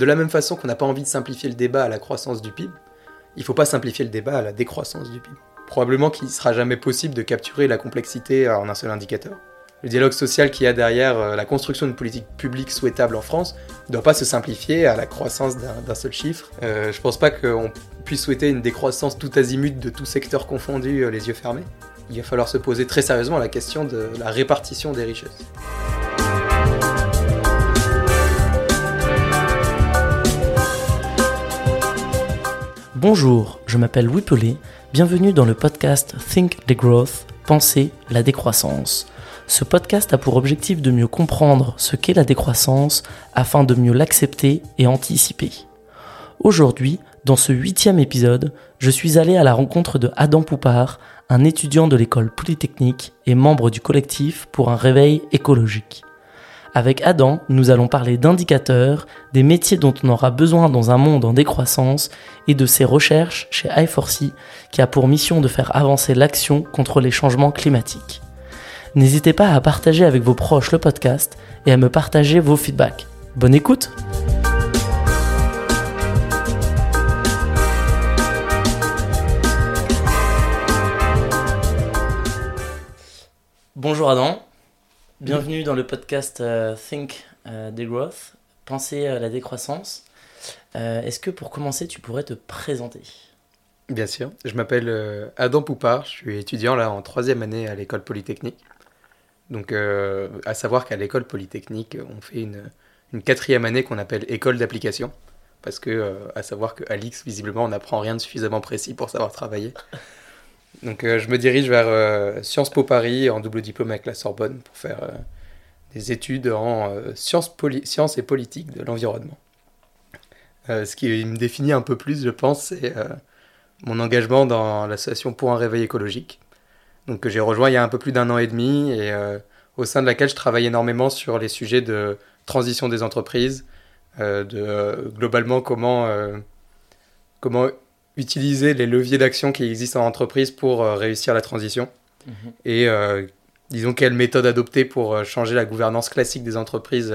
de la même façon qu'on n'a pas envie de simplifier le débat à la croissance du PIB, il ne faut pas simplifier le débat à la décroissance du PIB. Probablement qu'il ne sera jamais possible de capturer la complexité en un seul indicateur. Le dialogue social qu'il y a derrière euh, la construction d'une politique publique souhaitable en France ne doit pas se simplifier à la croissance d'un seul chiffre. Euh, je ne pense pas qu'on puisse souhaiter une décroissance tout azimut de tout secteur confondu, euh, les yeux fermés. Il va falloir se poser très sérieusement la question de la répartition des richesses. Bonjour, je m'appelle Louis bienvenue dans le podcast Think the Growth, Penser la décroissance. Ce podcast a pour objectif de mieux comprendre ce qu'est la décroissance afin de mieux l'accepter et anticiper. Aujourd'hui, dans ce huitième épisode, je suis allé à la rencontre de Adam Poupard, un étudiant de l'école polytechnique et membre du collectif pour un réveil écologique. Avec Adam, nous allons parler d'indicateurs, des métiers dont on aura besoin dans un monde en décroissance et de ses recherches chez i4C qui a pour mission de faire avancer l'action contre les changements climatiques. N'hésitez pas à partager avec vos proches le podcast et à me partager vos feedbacks. Bonne écoute Bonjour Adam. Bienvenue dans le podcast euh, Think euh, the Growth, penser à la décroissance. Euh, est-ce que pour commencer, tu pourrais te présenter? Bien sûr, je m'appelle Adam Poupard, je suis étudiant là en troisième année à l'école polytechnique. Donc, à savoir qu'à l'école polytechnique, on fait une, quatrième année qu'on appelle école d'application. Parce que, à savoir qu'à l'X, visiblement, on n'apprend rien de suffisamment précis pour savoir travailler. Donc euh, je me dirige vers euh, Sciences Po Paris en double diplôme avec la Sorbonne pour faire euh, des études en sciences, et politique de l'environnement. ce qui me définit un peu plus, je pense, c'est mon engagement dans l'association pour un réveil écologique, donc que j'ai rejoint il y a un peu plus d'un an et demi et au sein de laquelle je travaille énormément sur les sujets de transition des entreprises, de globalement comment comment utiliser les leviers d'action qui existent en entreprise pour euh, réussir la transition. Mhm. Et euh, disons quelle méthode adopter pour euh, changer la gouvernance classique des entreprises.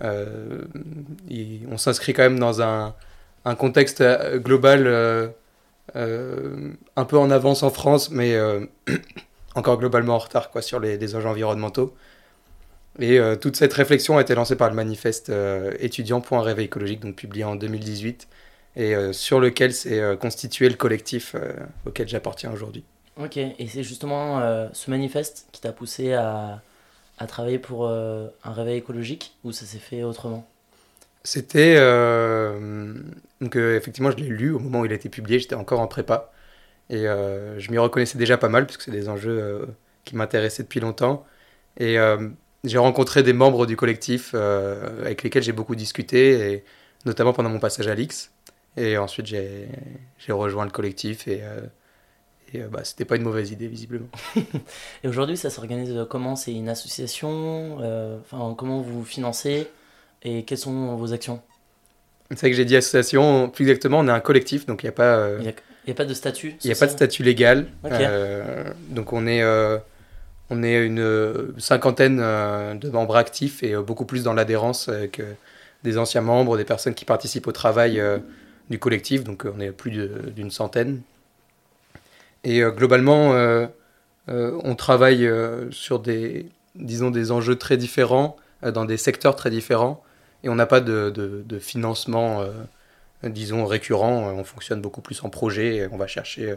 on s'inscrit quand même dans un, un contexte global un peu en avance en France, mais encore globalement en retard quoi, sur les, les enjeux environnementaux. Et toute cette réflexion a été lancée par le manifeste étudiant pour un réveil écologique, donc publié en 2018, et euh, sur lequel s'est euh, constitué le collectif euh, auquel j'appartiens aujourd'hui. Ok, et c'est justement ce manifeste qui t'a poussé à, à, travailler pour un réveil écologique ou ça s'est fait autrement? C'était. donc, effectivement, je l'ai lu au moment où il a été publié, j'étais encore en prépa. Et je m'y reconnaissais déjà pas mal, puisque c'est des enjeux qui m'intéressaient depuis longtemps. Et j'ai rencontré des membres du collectif avec lesquels j'ai beaucoup discuté, et notamment pendant mon passage à l'X. Et ensuite, j'ai rejoint le collectif et, euh, et euh, bah, c'était pas une mauvaise idée, visiblement. et aujourd'hui, ça s'organise comment? C'est une association? Euh, enfin, Comment vous financez? Et quelles sont vos actions? C'est vrai que j'ai dit association. Plus exactement, on est un collectif, donc il n'y a pas. Il n'y a, pas de statut Il n'y a pas de statut légal. donc on est. on est une cinquantaine de membres actifs et beaucoup plus dans l'adhérence que des anciens membres, des personnes qui participent au travail du collectif, donc euh, on est plus d'une centaine. Et euh, globalement, euh, on travaille sur des, disons, des enjeux très différents, dans des secteurs très différents, et on n'a pas de, financement, disons, récurrent. On fonctionne beaucoup plus en projet, et on va chercher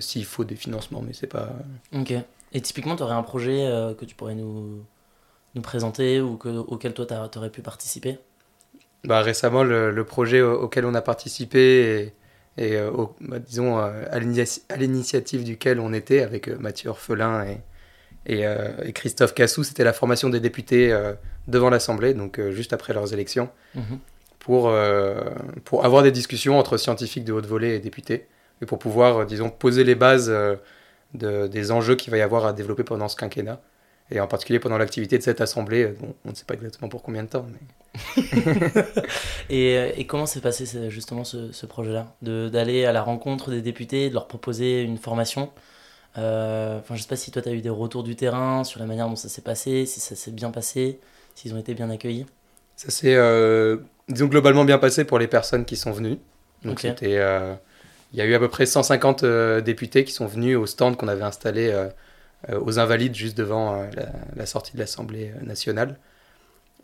s'il faut des financements, mais c'est pas. Ok. Et typiquement, tu aurais un projet que tu pourrais nous, nous présenter ou que, auquel toi tu aurais pu participer? Bah, récemment, le, projet auquel on a participé et, euh, bah, disons euh, à l'initiative duquel on était avec euh, Mathieu Orphelin et, et, Christophe Cassou, c'était la formation des députés devant l'Assemblée, donc juste après leurs élections, mhm. pour, pour avoir des discussions entre scientifiques de haute volée et députés, et pour pouvoir, disons, poser les bases de, des enjeux qu'il va y avoir à développer pendant ce quinquennat et en particulier pendant l'activité de cette assemblée. Euh, on ne sait pas exactement pour combien de temps. Mais... et, euh, et, comment s'est passé justement ce, ce projet-là? D'aller à la rencontre des députés, de leur proposer une formation? Euh, Enfin, je ne sais pas si toi, tu as eu des retours du terrain sur la manière dont ça s'est passé, si ça s'est bien passé, s'ils ont été bien accueillis? Ça s'est disons, globalement bien passé pour les personnes qui sont venues. Donc, c'était. euh, il y a eu à peu près 150 euh, députés qui sont venus au stand qu'on avait installé euh, euh, aux Invalides, juste devant euh, la, la sortie de l'Assemblée nationale.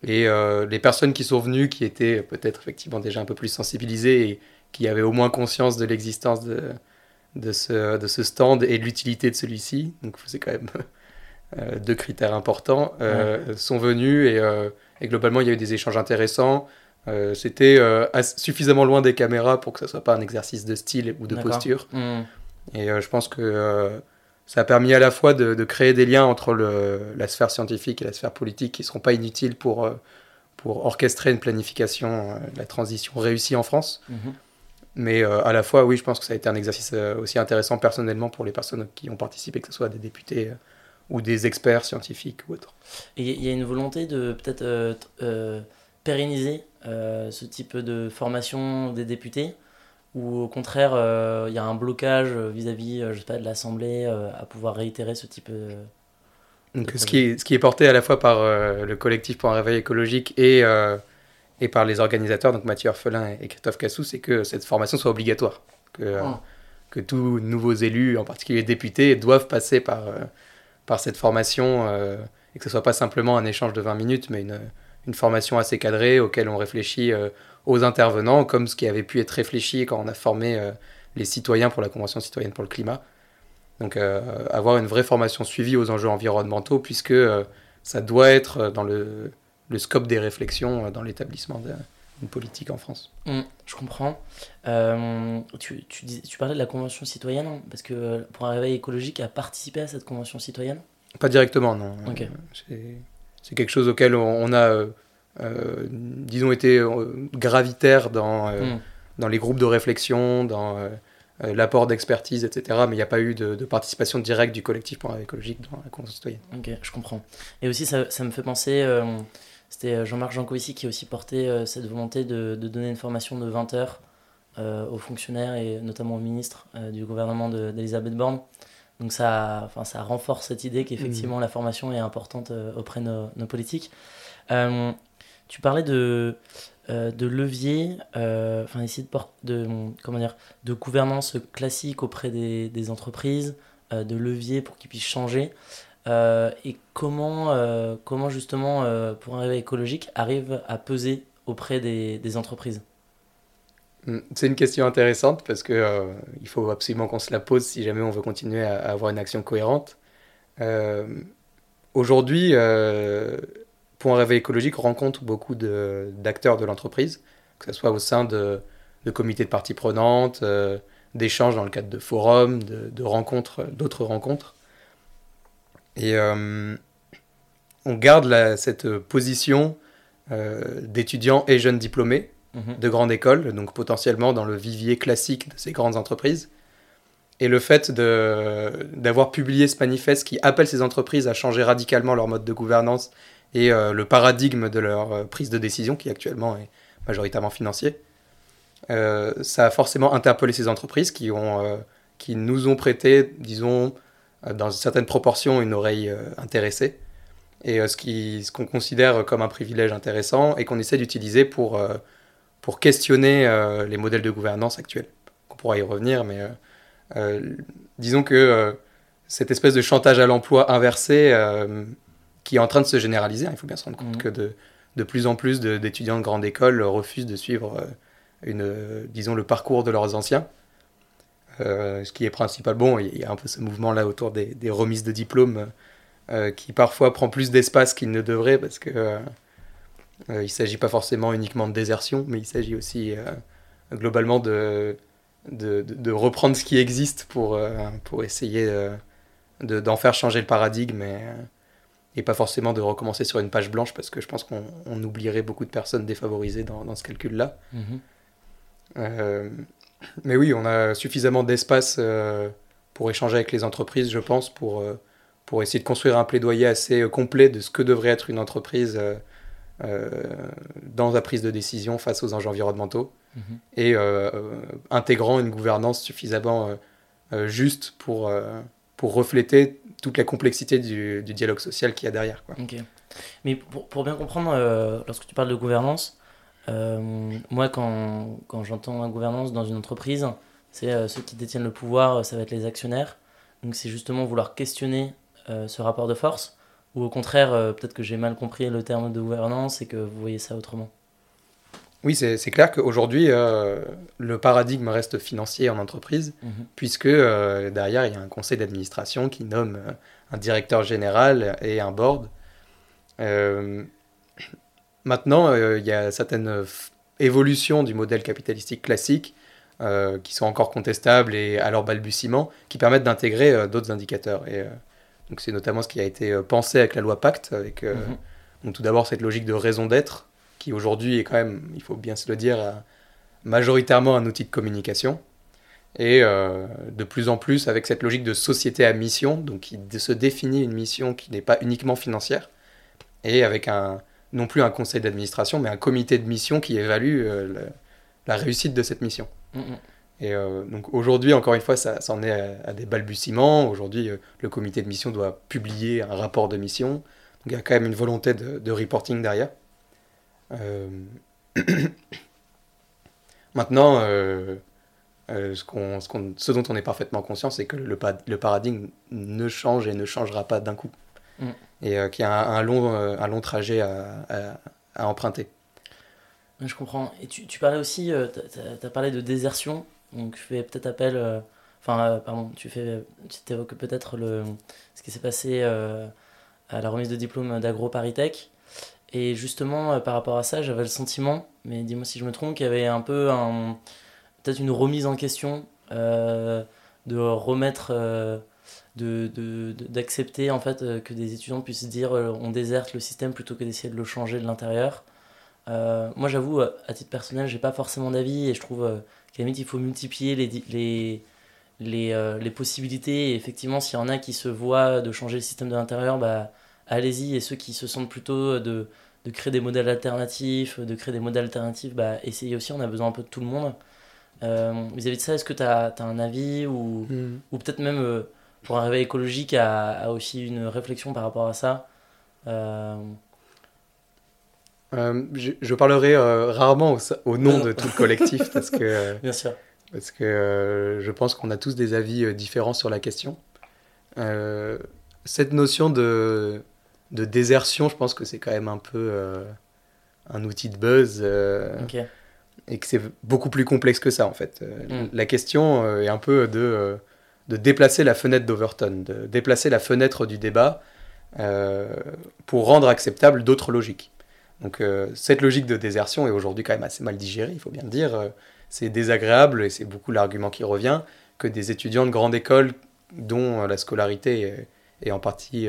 Et euh, les personnes qui sont venues, qui étaient peut-être effectivement déjà un peu plus sensibilisées et qui avaient au moins conscience de l'existence de, de, ce, de ce stand et de l'utilité de celui-ci, donc c'est quand même euh, deux critères importants, euh, sont venus et, euh, et globalement il y a eu des échanges intéressants. Euh, C'était euh, suffisamment loin des caméras pour que ce soit pas un exercice de style ou de posture. Hmm. Et euh, je pense que euh, ça a permis à la fois de, de créer des liens entre le, la sphère scientifique et la sphère politique qui ne seront pas inutiles pour, euh, pour orchestrer une planification euh, de la transition réussie en France. Mhm. Mais euh, à la fois, oui, je pense que ça a été un exercice euh, aussi intéressant personnellement pour les personnes qui ont participé, que ce soit des députés euh, ou des experts scientifiques ou autres. Et il y a une volonté de peut-être pérenniser ce type de formation des députés? Ou au contraire euh, il y a un blocage vis-à-vis euh, je sais pas, de l'Assemblée euh, à pouvoir réitérer ce type de... Donc, ce, qui est, ce qui est porté à la fois par le collectif pour un réveil écologique et, et par les organisateurs, donc Mathieu Orphelin et Christophe Cassou, c'est que cette formation soit obligatoire. Que, Oh. que tous nouveaux élus, en particulier députés, doivent passer par, par cette formation et que ce soit pas simplement un échange de 20 minutes, mais une, une formation assez cadrée auquel on réfléchit euh, aux intervenants, comme ce qui avait pu être réfléchi quand on a formé euh, les citoyens pour la Convention citoyenne pour le climat. Donc euh, avoir une vraie formation suivie aux enjeux environnementaux, puisque euh, ça doit être dans le, le scope des réflexions dans l'établissement d'une politique en France. Hmm, je comprends. Tu, tu, dis- tu parlais de la Convention citoyenne, hein, parce que pour un réveil écologique a participé à cette Convention citoyenne? Pas directement, non. Ok. Euh, c'est- C'est quelque chose auquel on, on a, euh, disons, été euh, gravitaire dans, euh, Hmm. dans les groupes de réflexion, dans euh, l'apport d'expertise, etc. Mais il n'y a pas eu de, de participation directe du collectif pour écologique dans la Convention citoyenne. Ok, je comprends. Et aussi, ça, ça me fait penser, c'était Jean-Marc Jancovici qui a aussi porté cette volonté de, de donner une formation de 20 heures aux fonctionnaires et notamment aux ministres du gouvernement de- d'Elisabeth Borne. Donc ça, enfin, ça renforce cette idée qu'effectivement la formation est importante euh, auprès de nos, nos politiques. Euh, tu parlais de, euh, de levier, euh, enfin ici de, de, comment dire, de gouvernance classique auprès des, entreprises, euh, de levier pour qu'ils puissent changer. Euh, et comment, comment justement, pour un réveil écologique, arrive à peser auprès des, entreprises? Mm, C'est une question intéressante parce que il faut absolument qu'on se la pose si jamais on veut continuer à, avoir une action cohérente. Aujourd'hui, Point Réveil écologique rencontre beaucoup d'acteurs de, l'entreprise, que ce soit au sein de, de comités de parties prenantes, euh, d'échanges dans le cadre de forums, de, de rencontres, d'autres rencontres. Et euh, on garde la- cette position euh, d'étudiants et jeunes diplômés Mhm. de grande école, donc potentiellement dans le vivier classique de ces grandes entreprises. Et le fait d'avoir publié ce manifeste qui appelle ces entreprises à changer radicalement leur mode de gouvernance et euh, le paradigme de leur euh, prise de décision, qui actuellement est majoritairement financier, euh, ça a forcément interpellé ces entreprises qui, ont, qui nous ont prêté, disons, dans une certaine proportion, une oreille intéressée. Et ce qui- ce qu'on considère comme un privilège intéressant et qu'on essaie d'utiliser pour, pour questionner les modèles de gouvernance actuels. On pourra y revenir, mais disons que cette espèce de chantage à l'emploi inversé qui est en train de se généraliser, hein, il faut bien se rendre compte Mhm. que de, de plus en plus de- d'étudiants de, grande école refusent de suivre euh, une, euh, disons, le parcours de leurs anciens. Euh, ce qui est principal, bon, il y a un peu ce mouvement-là autour des, des remises de diplômes euh, qui parfois prend plus d'espace qu'il ne devrait parce que euh, il ne s'agit pas forcément uniquement de désertion, mais il s'agit aussi globalement de, de, de- de reprendre ce qui existe pour, pour essayer de- d'en faire changer le paradigme et, et pas forcément de recommencer sur une page blanche parce que je pense qu'on on oublierait beaucoup de personnes défavorisées dans, dans ce calcul-là. Mhm. Euh, mais oui, on a suffisamment d'espace euh, pour échanger avec les entreprises, je pense, pour, euh, pour essayer de construire un plaidoyer assez complet de ce que devrait être une entreprise dans la prise de décision face aux enjeux environnementaux Mhm. et intégrant une gouvernance suffisamment juste pour, pour refléter toute la complexité du, du dialogue social qu'il y a derrière. Quoi. Ok. Mais pour, pour bien comprendre, euh, lorsque tu parles de gouvernance, moi, quand, quand j'entends gouvernance dans une entreprise, c'est ceux qui détiennent le pouvoir, ça va être les actionnaires. Donc c'est justement vouloir questionner ce rapport de force ou au contraire, peut-être que j'ai mal compris le terme de gouvernance et que vous voyez ça autrement oui, c'est clair qu'aujourd'hui, euh, le paradigme reste financier en entreprise, mhm. puisque euh, derrière, il y a un conseil d'administration qui nomme euh, un directeur général et un board. maintenant, il y a certaines évolutions du modèle capitalistique classique qui sont encore contestables et à leur balbutiement, qui permettent d'intégrer d'autres indicateurs. Et donc, c'est notamment ce qui a été pensé avec la loi Pacte, avec mhm. tout d'abord cette logique de raison d'être qui aujourd'hui est quand même, il faut bien se le dire, euh, majoritairement un outil de communication. Et euh, de plus en plus avec cette logique de société à mission, donc qui se définit une mission qui n'est pas uniquement financière, et avec un, non plus un conseil d'administration, mais un comité de mission qui évalue euh, la réussite de cette mission. Mm, mm. Et donc aujourd'hui, encore une fois, ça, en est à, des balbutiements. Aujourd'hui, le comité de mission doit publier un rapport de mission. Donc il y a quand même une volonté de reporting derrière. Euh, maintenant, euh, euh, ce, ce, dont on est parfaitement conscient, c'est que le, le, paradigme ne change et ne changera pas d'un coup. Mm. Et qu'il y a un, long, un long trajet à, à, emprunter. Je comprends. Et tu, tu parlais aussi, tu as, parlé de désertion, donc je fais peut-être appel, enfin, pardon, tu, fais, tu évoques peut-être le, ce qui s'est passé à la remise de diplôme d'AgroParisTech. Et justement, euh, par rapport à ça, j'avais le sentiment, mais dis-moi si je me trompe, qu'il y avait un peu peut-être une remise en question, euh, de remettre, euh, de, d'accepter en fait que des étudiants puissent dire on déserte le système plutôt que d'essayer de le changer de l'intérieur. moi, j'avoue, à titre personnel, j'ai pas forcément d'avis et je trouve qu'à faut multiplier les, les, les, les possibilités. Et effectivement, s'il y en a qui se voient de changer le système de l'intérieur, bah, allez-y. Et ceux qui se sentent plutôt de de créer des modèles alternatifs, de créer des modèles alternatifs, bah, essayez aussi, on a besoin un peu de tout le monde. Euh, vis-à-vis de ça, est-ce que tu as, un avis ou, hmm. ou peut-être même euh, pour un réveil écologique, a, aussi une réflexion par rapport à ça euh, je, parlerai rarement au, nom de tout le collectif parce que, Bien sûr. Parce que je pense qu'on a tous des avis différents sur la question. cette notion de de désertion, je pense que c'est quand même un peu euh, un outil de buzz. Euh, et que c'est beaucoup plus complexe que ça, en fait. Euh, mm. La question est un peu de, de déplacer la fenêtre d'Overton, de déplacer la fenêtre du débat pour rendre acceptable d'autres logiques. Donc cette logique de désertion est aujourd'hui quand même assez mal digérée, il faut bien le dire. c'est désagréable et c'est beaucoup l'argument qui revient que des étudiants de grande école dont la scolarité est en partie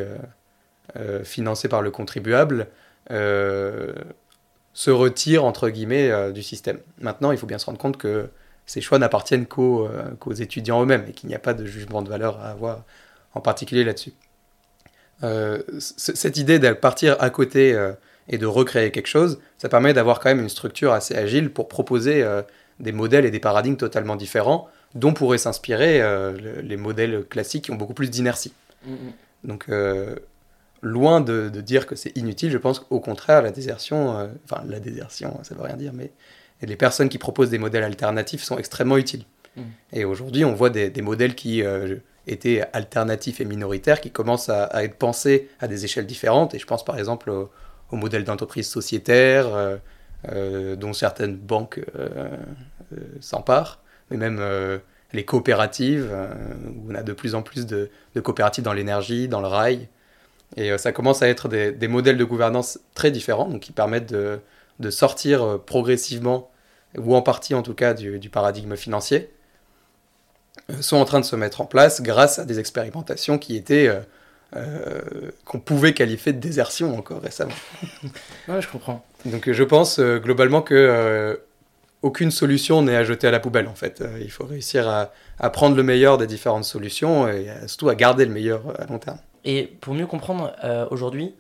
euh, financés par le contribuable euh, se retirent entre guillemets euh, du système. Maintenant, il faut bien se rendre compte que ces choix n'appartiennent qu'aux étudiants eux-mêmes et qu'il n'y a pas de jugement de valeur à avoir en particulier là-dessus. cette idée de partir à côté et de recréer quelque chose, ça permet d'avoir quand même une structure assez agile pour proposer des modèles et des paradigmes totalement différents dont pourraient s'inspirer les modèles classiques qui ont beaucoup plus d'inertie. Mm, mm. Donc loin de, dire que c'est inutile, je pense qu'au contraire, la désertion, euh, enfin la désertion, ça veut rien dire, mais les personnes qui proposent des modèles alternatifs sont extrêmement utiles. Mm. Et aujourd'hui, on voit des, modèles qui euh, étaient alternatifs et minoritaires, qui commencent à, être pensés à des échelles différentes. Et je pense par exemple au, modèle d'entreprise sociétaire, euh, dont certaines banques s'emparent, mais même les coopératives, où on a de plus en plus de coopératives dans l'énergie, dans le rail. Et euh, ça commence à être des, modèles de gouvernance très différents, donc qui permettent de, de, sortir euh, progressivement, ou en partie en tout cas, du, du paradigme financier, euh, sont en train de se mettre en place grâce à des expérimentations qui étaient qu'on pouvait qualifier de désertion encore récemment. ouais, je comprends. Donc je pense globalement que aucune solution n'est à jeter à la poubelle en fait. il faut réussir à, à, prendre le meilleur des différentes solutions et surtout à garder le meilleur à long terme. Et pour mieux comprendre euh, aujourd'hui,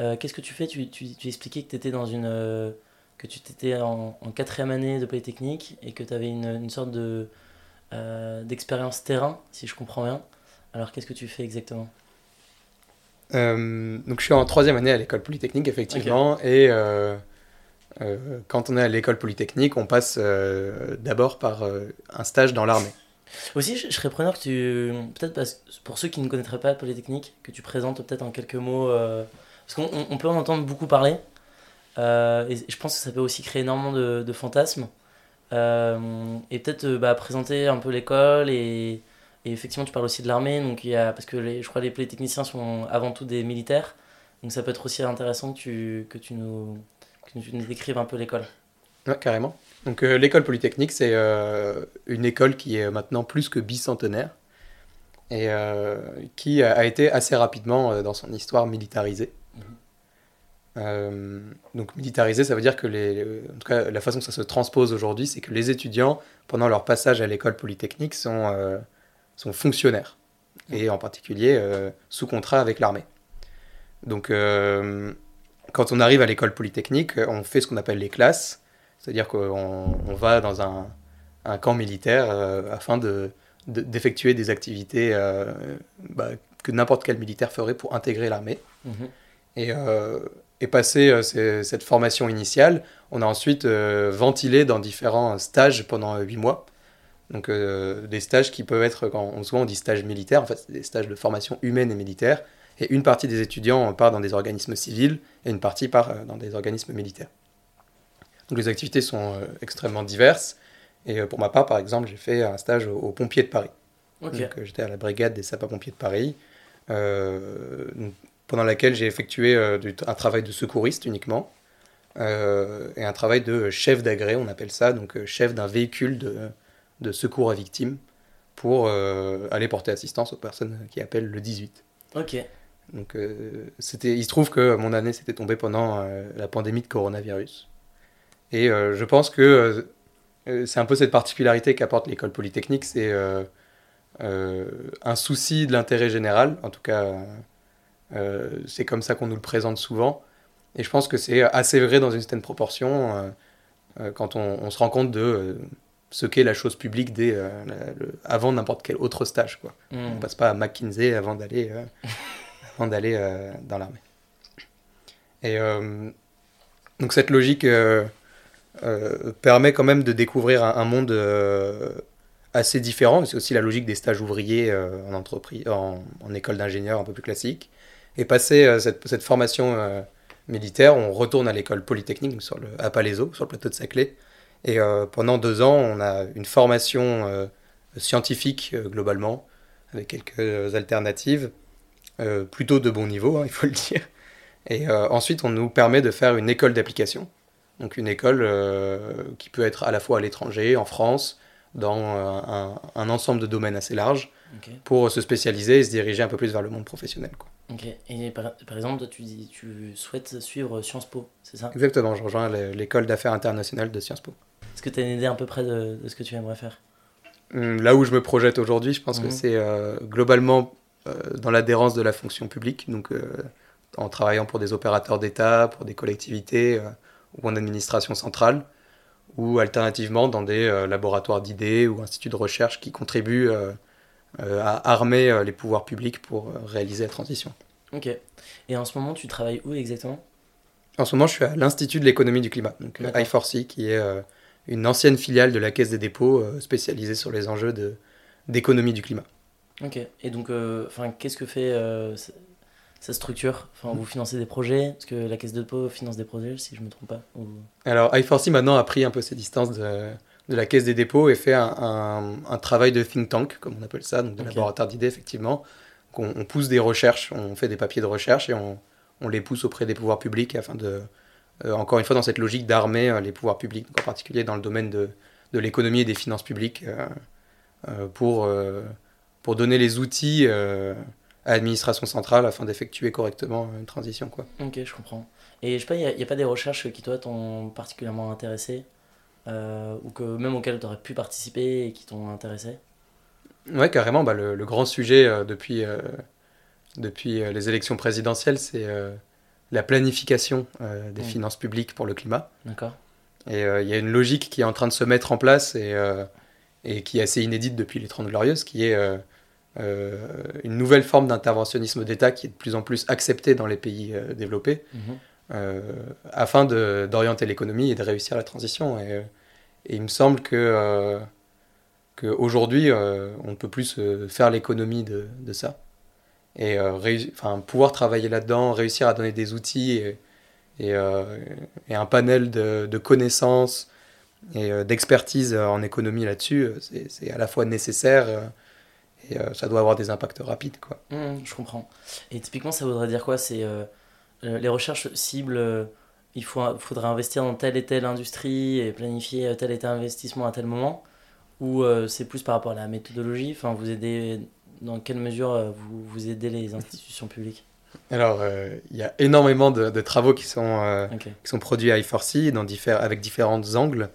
euh, qu'est-ce que tu fais? Tu, tu, tu, expliquais que tu étais dans une. Euh, que tu étais en, quatrième année de Polytechnique et que tu avais une, une, sorte de, d'expérience terrain, si je comprends bien. Alors qu'est-ce que tu fais exactement? Donc je suis en troisième année à l'école Polytechnique, effectivement, et quand on est à l'école polytechnique, on passe d'abord par un stage dans l'armée. Aussi, je, serais preneur que tu. Peut-être pour ceux qui ne connaîtraient pas Polytechnique, que tu présentes peut-être en quelques mots. parce qu'on peut en entendre beaucoup parler. et je pense que ça peut aussi créer énormément de, fantasmes. et peut-être bah, présenter un peu l'école et, effectivement, tu parles aussi de l'armée, donc il y a, parce que je crois que les polytechniciens sont avant tout des militaires, donc ça peut être aussi intéressant que tu, que tu, nous, que tu nous décrives un peu l'école. Ouais, carrément. Donc euh, l'école polytechnique, c'est euh, une école qui est maintenant plus que bicentenaire et euh, qui a, été assez rapidement dans son histoire militarisée. Mhm. donc militarisée, ça veut dire que les, en tout cas, la façon que ça se transpose aujourd'hui, c'est que les étudiants, pendant leur passage à l'école polytechnique, sont sont fonctionnaires, et en particulier sous contrat avec l'armée. Donc, quand on arrive à l'école polytechnique, on fait ce qu'on appelle les classes, c'est-à-dire qu'on on va dans un, un camp militaire euh, afin de, d'effectuer des activités bah, que n'importe quel militaire ferait pour intégrer l'armée. Mhm. Et, et passer cette formation initiale, on a ensuite ventilé dans différents stages pendant huit mois donc euh, des stages qui peuvent être, quand souvent on dit stages militaires, en fait c'est des stages de formation humaine et militaire, et une partie des étudiants part dans des organismes civils et une partie part euh, dans des organismes militaires. Donc les activités sont euh, extrêmement diverses, et pour ma part par exemple j'ai fait un stage aux, pompiers de Paris. Donc j'étais à la brigade des sapeurs-pompiers de Paris, pendant laquelle j'ai effectué un travail de secouriste uniquement. et un travail de chef d'agré, on appelle ça, donc chef d'un véhicule de, de secours à victimes pour euh, aller porter assistance aux personnes qui appellent le 18. Ok. Donc, euh, c'était, il se trouve que mon année s'était tombée pendant euh, la pandémie de coronavirus. Et je pense que c'est un peu cette particularité qu'apporte l'école polytechnique, c'est un souci de l'intérêt général. En tout cas, c'est comme ça qu'on nous le présente souvent. Et je pense que c'est assez vrai dans une certaine proportion quand on, on, se rend compte de ce qu'est la chose publique dès, euh, avant n'importe quel autre stage. Quoi. Mm. On ne passe pas à McKinsey avant d'aller euh, avant d'aller euh, dans l'armée. Et donc cette logique permet quand même de découvrir un, monde assez différent. C'est aussi la logique des stages ouvriers en entreprise, en, école d'ingénieur un peu plus classique. Et passer cette, formation militaire, on retourne à l'école polytechnique sur le, à Palaiso, sur le plateau de Saclay et euh, pendant deux ans, on a une formation euh, scientifique euh, globalement, avec quelques alternatives, plutôt de bon niveau, hein, il faut le dire. Et ensuite, on nous permet de faire une école d'application. Donc une école qui peut être à la fois à l'étranger, en France, dans un, ensemble de domaines assez large, pour se spécialiser et se diriger un peu plus vers le monde professionnel. Quoi. Ok. Et par, exemple, toi, tu, dis, tu souhaites suivre Sciences Po, c'est ça? Exactement, je rejoins l'école d'affaires internationales de Sciences Po. Est-ce que tu as une idée à peu près de, ce que tu aimerais faire? Hum, Là où je me projette aujourd'hui, je pense que mhm. c'est euh, globalement euh, dans l'adhérence de la fonction publique, donc euh, en travaillant pour des opérateurs d'État, pour des collectivités ou en administration centrale, ou alternativement dans des laboratoires d'idées ou instituts de recherche qui contribuent à armer les pouvoirs publics pour réaliser la transition. Ok. Et en ce moment, tu travailles où exactement? En ce moment, je suis à l'Institut de l'économie du climat, donc I4C, qui est une ancienne filiale de la Caisse des dépôts euh, spécialisée sur les enjeux d'économie du climat. Ok, et donc euh, qu'est-ce que fait cette structure enfin, Vous financez des projets Est-ce que la Caisse des dépôts finance des projets, si je ne me trompe pas Alors, i4C maintenant a pris un peu ses distances de, de la Caisse des dépôts et fait un, un, travail de think tank, comme on appelle ça, donc de laboratoire d'idées, effectivement. On, on, pousse des recherches, on fait des papiers de recherche et on, on les pousse auprès des pouvoirs publics afin de, euh, encore une fois dans cette logique d'armer euh, les pouvoirs publics, en particulier dans le domaine de, de l'économie et des finances publiques, euh, pour, pour donner les outils à l'administration centrale afin d'effectuer correctement une transition. Quoi. Ok, je comprends. Et je sais pas, il n'y a, pas des recherches qui toi t'ont particulièrement intéressé ou que même auxquelles tu aurais pu participer et qui t'ont intéressé? Ouais, carrément. Bah, le, le, grand sujet depuis, depuis les élections présidentielles, c'est la planification euh, des mm. finances publiques pour le climat. D'accord. Et euh, il y a une logique qui est en train de se mettre en place et, euh, et qui est assez inédite depuis les Trente Glorieuses, qui est une nouvelle forme d'interventionnisme d'État qui est de plus en plus acceptée dans les pays développés. afin d'orienter l'économie et de réussir la transition. Et, et il me semble que qu'aujourd'hui, on ne peut plus faire l'économie de, de, ça. Et enfin, pouvoir travailler là-dedans, réussir à donner des outils et, et, et un panel de, de connaissances et d'expertise en économie là-dessus, c'est à la fois nécessaire et euh, ça doit avoir des impacts rapides. Quoi. Mmh, je comprends. Et typiquement, ça voudrait dire quoi C'est euh, euh, les recherches cibles, il faut, faudrait investir dans telle et telle industrie et planifier tel et tel investissement à tel moment? Ou c'est plus par rapport à la méthodologie? Enfin, vous aidez, Dans quelle mesure vous, vous aidez les institutions publiques? Alors, il y a énormément de, travaux qui sont, qui sont produits à I4C dans avec différents angles.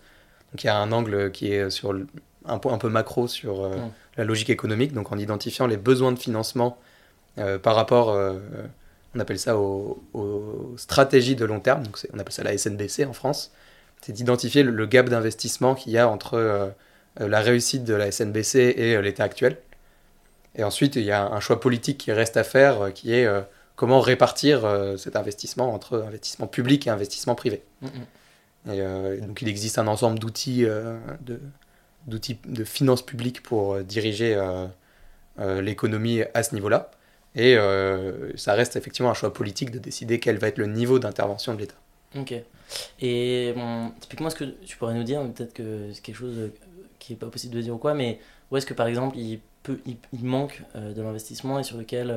Donc, il y a un angle qui est sur un, un peu macro sur mmh la logique économique, donc en identifiant les besoins de financement euh, par rapport, euh, on appelle ça aux, stratégies de long terme, donc on appelle ça la SNBC en France, c'est d'identifier le, gap d'investissement qu'il y a entre euh, la réussite de la SNBC et l'état actuel. Et ensuite, il y a un choix politique qui reste à faire, qui est comment répartir cet investissement entre investissement public et investissement privé. Et donc il existe un ensemble d'outils de, d'outils de finances publiques pour euh, diriger euh, euh, l'économie à ce niveau-là. Et ça reste effectivement un choix politique de décider quel va être le niveau d'intervention de l'État. Ok. Et bon, typiquement, est-ce que tu pourrais nous dire, peut-être que c'est quelque chose qui n'est pas possible de dire ou quoi, mais où est-ce que par exemple il, peut, il, manque de l'investissement et sur lequel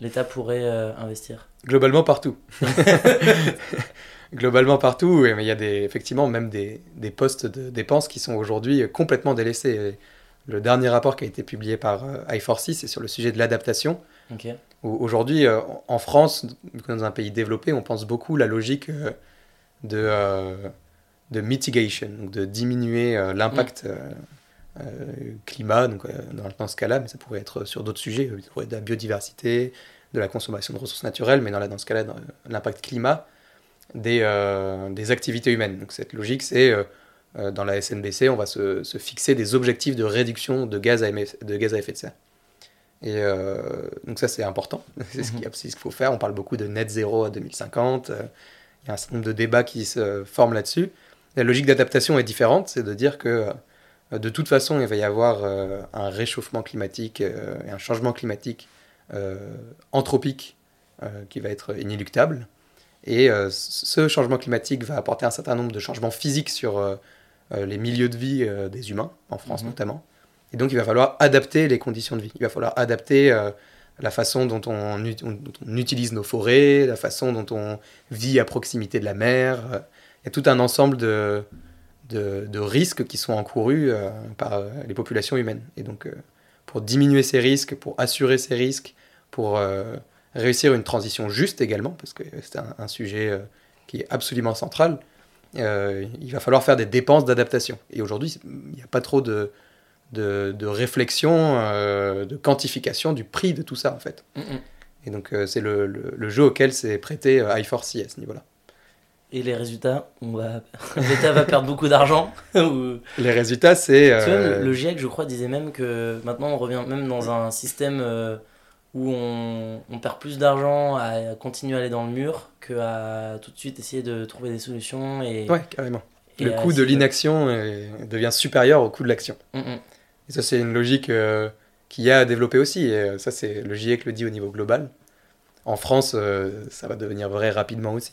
l'État pourrait investir? Globalement partout. globalement partout, mais il y a des, effectivement même des, des postes de dépenses qui sont aujourd'hui complètement délaissés. Le dernier rapport qui a été publié par euh, i4C, c'est sur le sujet de l'adaptation. Aujourd'hui, euh, en France, dans un pays développé, on pense beaucoup la logique euh, de, de mitigation, donc de diminuer l'impact mm. climat, donc, dans, dans, ce cas-là, mais ça pourrait être sur d'autres sujets, ça pourrait être de la biodiversité, de la consommation de ressources naturelles, mais dans, dans ce cas-là, l'impact climat des, euh, des activités humaines. Donc cette logique, c'est euh, euh, dans la SNBC, on va se, se, fixer des objectifs de réduction de gaz à, de gaz à effet de serre. Et donc ça, c'est important. c'est ce mhm. qu'il faut faire. On parle beaucoup de net zéro à 2050. Il y a un certain nombre de débats qui se forment là-dessus. La logique d'adaptation est différente. C'est de dire que de toute façon, il va y avoir un réchauffement climatique et un changement climatique anthropique qui va être inéluctable. Et euh, ce changement climatique va apporter un certain nombre de changements physiques sur euh, euh, les milieux de vie des humains, en France mhm. notamment. Et donc il va falloir adapter les conditions de vie. Il va falloir adapter la façon dont on, utilise nos forêts, la façon dont on vit à proximité de la mer. Il y a tout un ensemble de, de, risques qui sont encourus par les populations humaines. Et donc, pour diminuer ces risques, pour assurer ces risques, pour réussir une transition juste également, parce que c'est un, sujet euh, qui est absolument central, euh, il va falloir faire des dépenses d'adaptation. Et aujourd'hui, il n'y a pas trop de, de, réflexion, euh, de quantification du prix de tout ça, en fait. Mm, mm. Et donc, c'est le, le, jeu auquel s'est prêté I4C à ce niveau-là. Et les résultats, l'État va perdre beaucoup d'argent. Les résultats, c'est. le GIEC, je crois, disait même que maintenant on revient même dans un système où on, on perd plus d'argent à continuer à aller dans le mur qu'à tout de suite essayer de trouver des solutions. Et, ouais, carrément. le coût de l'inaction devient supérieur au coût de l'action. Mm, mm. Et ça, c'est une logique euh, qu'il y a à développer aussi. Et euh, ça, c'est le GIEC le dit au niveau global. En France, euh, ça va devenir vrai rapidement aussi.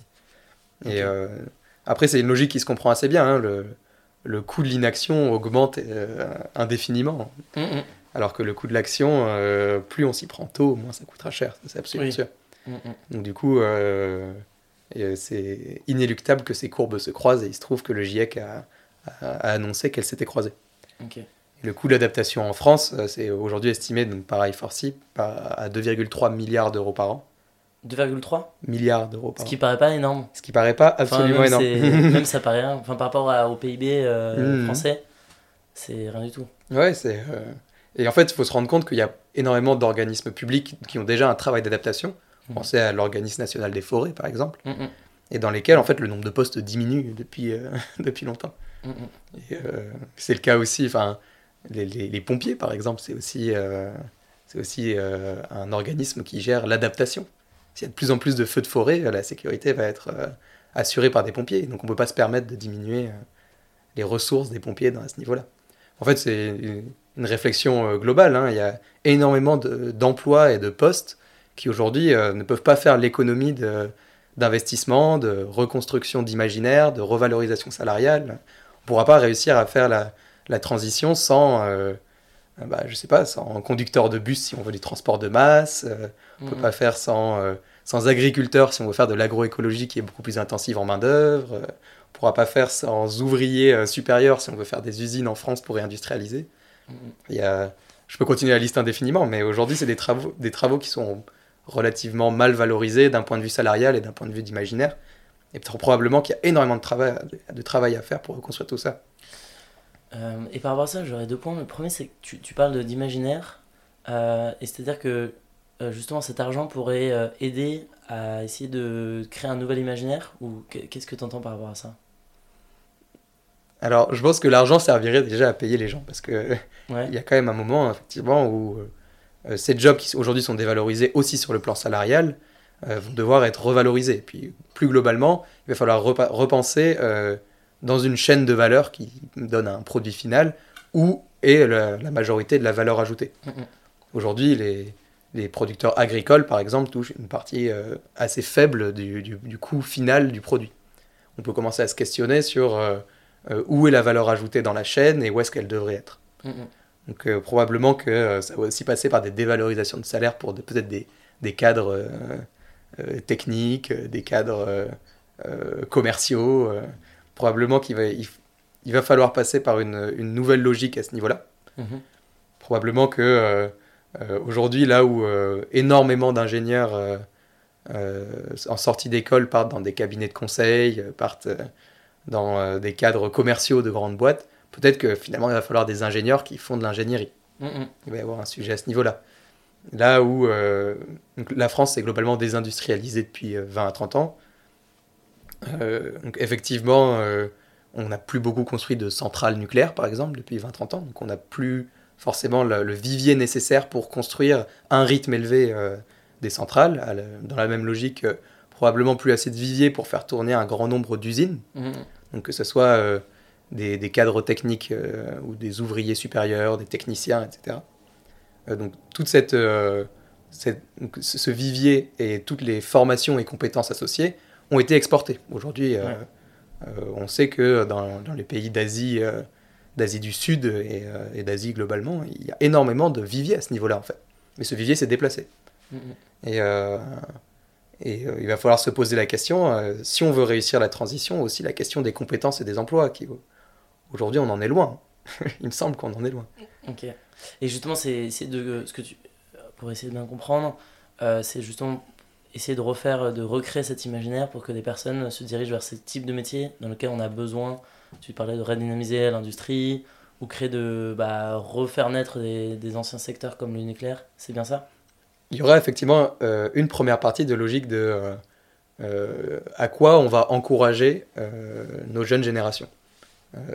Et après, c'est une logique qui se comprend assez bien. Hein, le, le coût de l'inaction augmente indéfiniment. Mm, alors que le coût de l'action, euh, plus on s'y prend tôt, moins ça coûtera cher. C'est absolument sûr. Mm, mm. Donc du coup, euh, euh, c'est inéluctable que ces courbes se croisent et il se trouve que le GIEC a, annoncé qu'elles s'étaient croisées. le coût d'adaptation en France, c'est aujourd'hui estimé donc, par I4C à 2,3 milliards d'euros par an. 2,3 milliards d'euros par an. Ce qui paraît pas énorme. Ce qui paraît pas absolument énorme. même ça paraît rien. Enfin, par rapport au PIB mm. français, c'est rien du tout. Ouais, c'est. Et en fait, il faut se rendre compte qu'il y a énormément d'organismes publics qui ont déjà un travail d'adaptation. Mmh. Pensez à l'organisme national des forêts, par exemple, mmh, mmh. et dans lesquels, en fait, le nombre de postes diminue depuis, euh, depuis longtemps. Euh, c'est le cas aussi, enfin, les, les, pompiers, par exemple, c'est aussi, euh, c'est aussi un organisme qui gère l'adaptation. s'il y a de plus en plus de feux de forêt, la sécurité va être assurée par des pompiers. Donc on ne peut pas se permettre de diminuer les ressources des pompiers dans, à ce niveau-là. En fait, c'est une réflexion globale. Hein. Il y a énormément d'emplois et de postes qui aujourd'hui ne peuvent pas faire l'économie d'investissement, de, reconstruction d'imaginaire, de revalorisation salariale. On ne pourra pas réussir à faire la, la transition sans, euh, bah, je sais pas, sans conducteur de bus si on veut du transport de masse. Euh, on ne peut mhm. pas faire sans, euh, sans agriculteurs si on veut faire de l'agroécologie qui est beaucoup plus intensive en main-d'œuvre. on ne pourra pas faire sans ouvriers supérieurs si on veut faire des usines en France pour réindustrialiser. Il y a, je peux continuer la liste indéfiniment, mais aujourd'hui, c'est des travaux, des travaux qui sont relativement mal valorisés d'un point de vue salarial et d'un point de vue d'imaginaire. Et probablement qu'il y a énormément de travail, de travail à faire pour reconstruire tout ça. Euh, et par rapport à ça, j'aurais deux points. Le premier, c'est que tu, tu parles d'imaginaire. Euh, et c'est-à-dire que euh, justement cet argent pourrait aider à essayer de créer un nouvel imaginaire Ou qu'est-ce que tu entends par rapport à ça? Alors, je pense que l'argent servirait déjà à payer les gens. Parce qu'il il y a quand même un moment, effectivement, où ces jobs qui aujourd'hui sont dévalorisés aussi sur le plan salarial vont devoir être revalorisés. Et puis, plus globalement, il va falloir repenser dans une chaîne de valeur qui donne un produit final où est la, majorité de la valeur ajoutée. Aujourd'hui, les, les, producteurs agricoles, par exemple, touchent une partie euh, assez faible du, du, coût final du produit. On peut commencer à se questionner sur euh, euh, où est la valeur ajoutée dans la chaîne et où est-ce qu'elle devrait être. Donc probablement que ça va aussi passer par des dévalorisations de salaire pour peut-être des, des, cadres techniques, des cadres commerciaux probablement qu'il va, il, va falloir passer par une, une nouvelle logique à ce niveau-là. Mhm. Probablement que euh, euh, aujourd'hui, là où euh, énormément d'ingénieurs en sortie d'école partent dans des cabinets de conseil, partent dans des cadres commerciaux de grandes boîtes, peut-être que finalement il va falloir des ingénieurs qui font de l'ingénierie. Mhm. Il va y avoir un sujet à ce niveau-là. Là où la France est globalement désindustrialisée depuis 20 à 30 ans, euh, donc effectivement, euh, on n'a plus beaucoup construit de centrales nucléaires, par exemple, depuis 20-30 ans. Donc on n'a plus forcément le, vivier nécessaire pour construire un rythme élevé euh, des centrales. dans la même logique, probablement plus assez de vivier pour faire tourner un grand nombre d'usines. Mmh. Donc que ce soit des, cadres techniques ou des ouvriers supérieurs, des techniciens, etc. donc toute cette, cette, ce vivier et toutes les formations et compétences associées ont été exportés. Aujourd'hui, euh, euh, on sait que dans, les pays d'Asie, euh, d'Asie du Sud et, d'Asie globalement, il y a énormément de viviers à ce niveau-là, en fait. Mais ce vivier s'est déplacé. Mm-hmm. Et, et il va falloir se poser la question, si on veut réussir la transition, aussi la question des compétences et des emplois. Qui, aujourd'hui, on en est loin. il me semble qu'on en est loin. Ok. Et justement, c'est de ce que tu, pour essayer de bien comprendre, c'est justement essayer de refaire, de recréer cet imaginaire pour que des personnes se dirigent vers ce type de métier dans lequel on a besoin. Tu parlais de redynamiser l'industrie ou créer de bah, refaire naître des, des, anciens secteurs comme le nucléaire. C'est bien ça? Il y aura effectivement euh, une première partie de logique de euh, euh, à quoi on va encourager nos jeunes générations.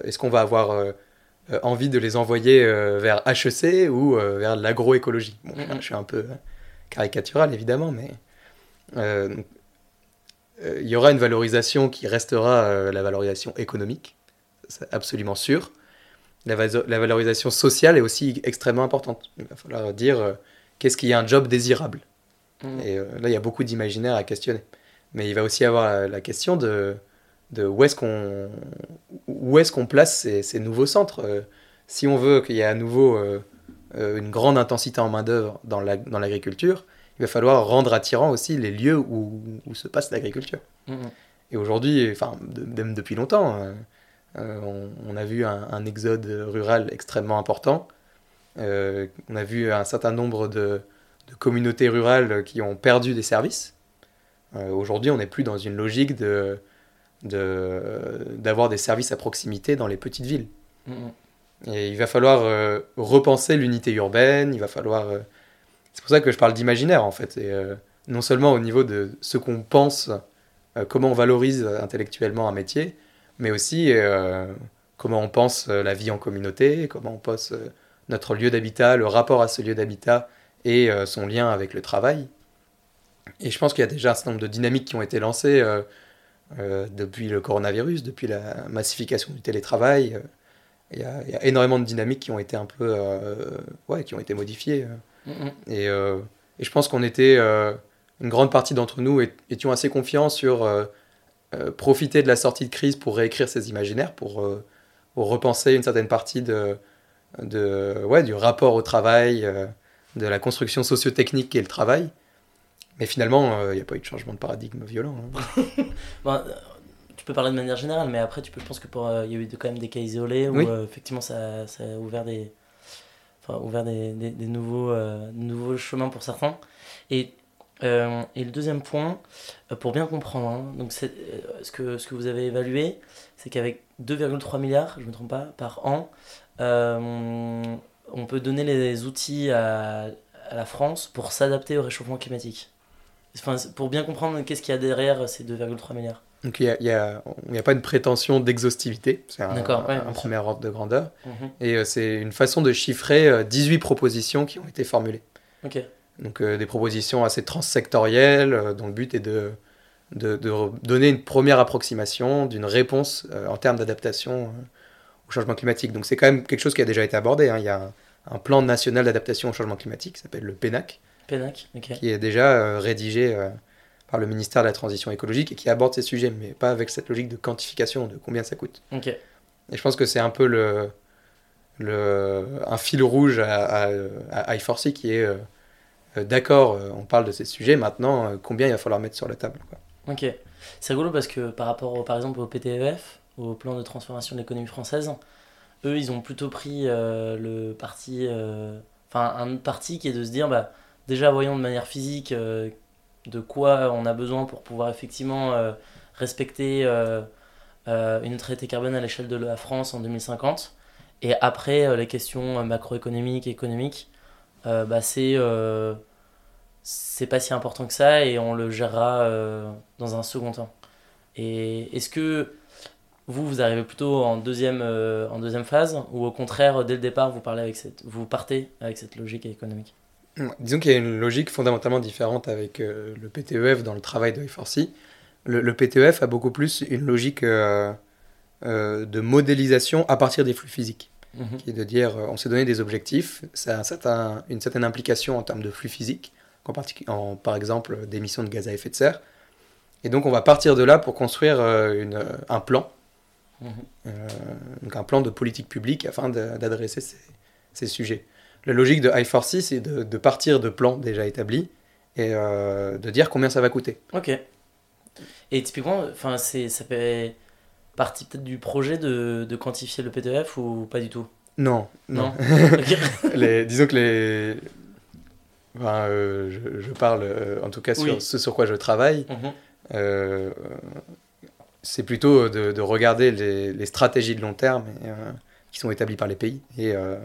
Est-ce qu'on va avoir envie de les envoyer vers HEC ou vers l'agroécologie? Bon, Je suis un peu caricatural évidemment, mais il y aura une valorisation qui restera la valorisation économique, c'est absolument sûr. La, la, valorisation sociale est aussi extrêmement importante. Il va falloir dire qu'est-ce qui est un job désirable. Mmh. Et là, il y a beaucoup d'imaginaire à questionner. Mais il va aussi y avoir la, question de, de où est-ce qu'on où est-ce qu'on place ces, ces, nouveaux centres. si on veut qu'il y ait à nouveau une grande intensité en main-d'œuvre dans l'agriculture, il va falloir rendre attirant aussi les lieux où, où se passe l'agriculture. Mm-hmm. Et aujourd'hui, enfin, même depuis longtemps, euh, euh, on, a vu un, exode rural extrêmement important. Euh, on a vu un certain nombre de, de, communautés rurales qui ont perdu des services. aujourd'hui, on n'est plus dans une logique de d'avoir des services à proximité dans les petites villes. Mm-hmm. Et il va falloir repenser l'unité urbaine, il va falloir c'est pour ça que je parle d'imaginaire en fait. Et, euh, non seulement au niveau de ce qu'on pense, euh, comment on valorise intellectuellement un métier, mais aussi euh, comment on pense la vie en communauté, comment on pense notre lieu d'habitat, le rapport à ce lieu d'habitat et son lien avec le travail. Et je pense qu'il y a déjà un certain nombre de dynamiques qui ont été lancées depuis le coronavirus, depuis la massification du télétravail. Il y, a, il y, a, énormément de dynamiques qui ont été un peu, ouais, qui ont été modifiées. Mm-hmm. Et, et, je pense qu'on était, une grande partie d'entre nous étions assez confiants sur profiter de la sortie de crise pour réécrire ces imaginaires, pour, pour repenser une certaine partie de, de, ouais, du rapport au travail, euh, de la construction socio-technique est le travail. Mais finalement, il euh, n'y a pas eu de changement de paradigme violent. Hein. Euh, tu peux parler de manière générale, mais après, tu peux, je pense qu'il y a eu quand même des cas isolés où effectivement ça, ça, a ouvert des, enfin, ouvert des, des, des nouveaux, nouveaux chemins pour certains. Et, et le deuxième point, pour bien comprendre, hein, donc ce, que, ce que vous avez évalué, c'est qu'avec 2,3 milliards, je ne me trompe pas, par an, euh, on peut donner les outils à, la France pour s'adapter au réchauffement climatique. Enfin, pour bien comprendre qu'est-ce qu'il y a derrière ces 2,3 milliards. Donc il n'y a, a, pas une prétention d'exhaustivité, c'est un, premier ordre de grandeur. Mhm. Et euh, c'est une façon de chiffrer 18 euh, propositions qui ont été formulées. Donc des propositions assez transsectorielles, dont le but est de, de, de donner une première approximation d'une réponse en termes d'adaptation au changement climatique. Donc c'est quand même quelque chose qui a déjà été abordé. Hein. Il y a un, plan national d'adaptation au changement climatique qui s'appelle le PENAC, PENAC qui est déjà euh, rédigé euh, par le ministère de la Transition écologique et qui aborde ces sujets, mais pas avec cette logique de quantification de combien ça coûte. Et je pense que c'est un peu le, le, un fil rouge à, à, à I4C qui est euh, d'accord, on parle de ces sujets, maintenant combien il va falloir mettre sur la table. Quoi. Ok. C'est rigolo parce que par rapport par exemple au PTEF, au plan de transformation de l'économie française, eux, ils ont plutôt pris euh, le parti, euh, enfin un parti qui est de se dire, bah, déjà voyons de manière physique euh, de quoi on a besoin pour pouvoir effectivement respecter une neutralité carbone à l'échelle de la France en 2050. Et après, les questions macroéconomiques économiques, bah, c'est c'est pas si important que ça et on le gérera dans un second temps. Et est-ce que vous, vous arrivez plutôt en deuxième, euh, en deuxième phase ou au contraire, dès le départ, vous, parlez avec cette, vous partez avec cette logique économique Disons qu'il y a une logique fondamentalement différente avec euh, le PTEF dans le travail de f Le, le, PTEF a beaucoup plus une logique euh, de modélisation à partir des flux physiques. Mhm. Qui est de dire, on s'est donné des objectifs, ça a un certain, une certaine implication en termes de flux physiques, en, en par exemple d'émissions de gaz à effet de serre. Et donc on va partir de là pour construire une, un plan euh, donc un plan de politique publique afin d'adresser ces, ces, sujets. La logique de I4C, c'est de, de, partir de plans déjà établis et euh, de dire combien ça va coûter. Ok. Et typiquement, ça fait partie peut-être du projet de, de, quantifier le PTF ou pas du tout? Non, non. les, disons que les... Enfin, euh, je, je, parle en tout cas sur ce sur quoi je travaille. Mhm c'est plutôt de, regarder les, stratégies de long terme euh, qui sont établies par les pays et euh,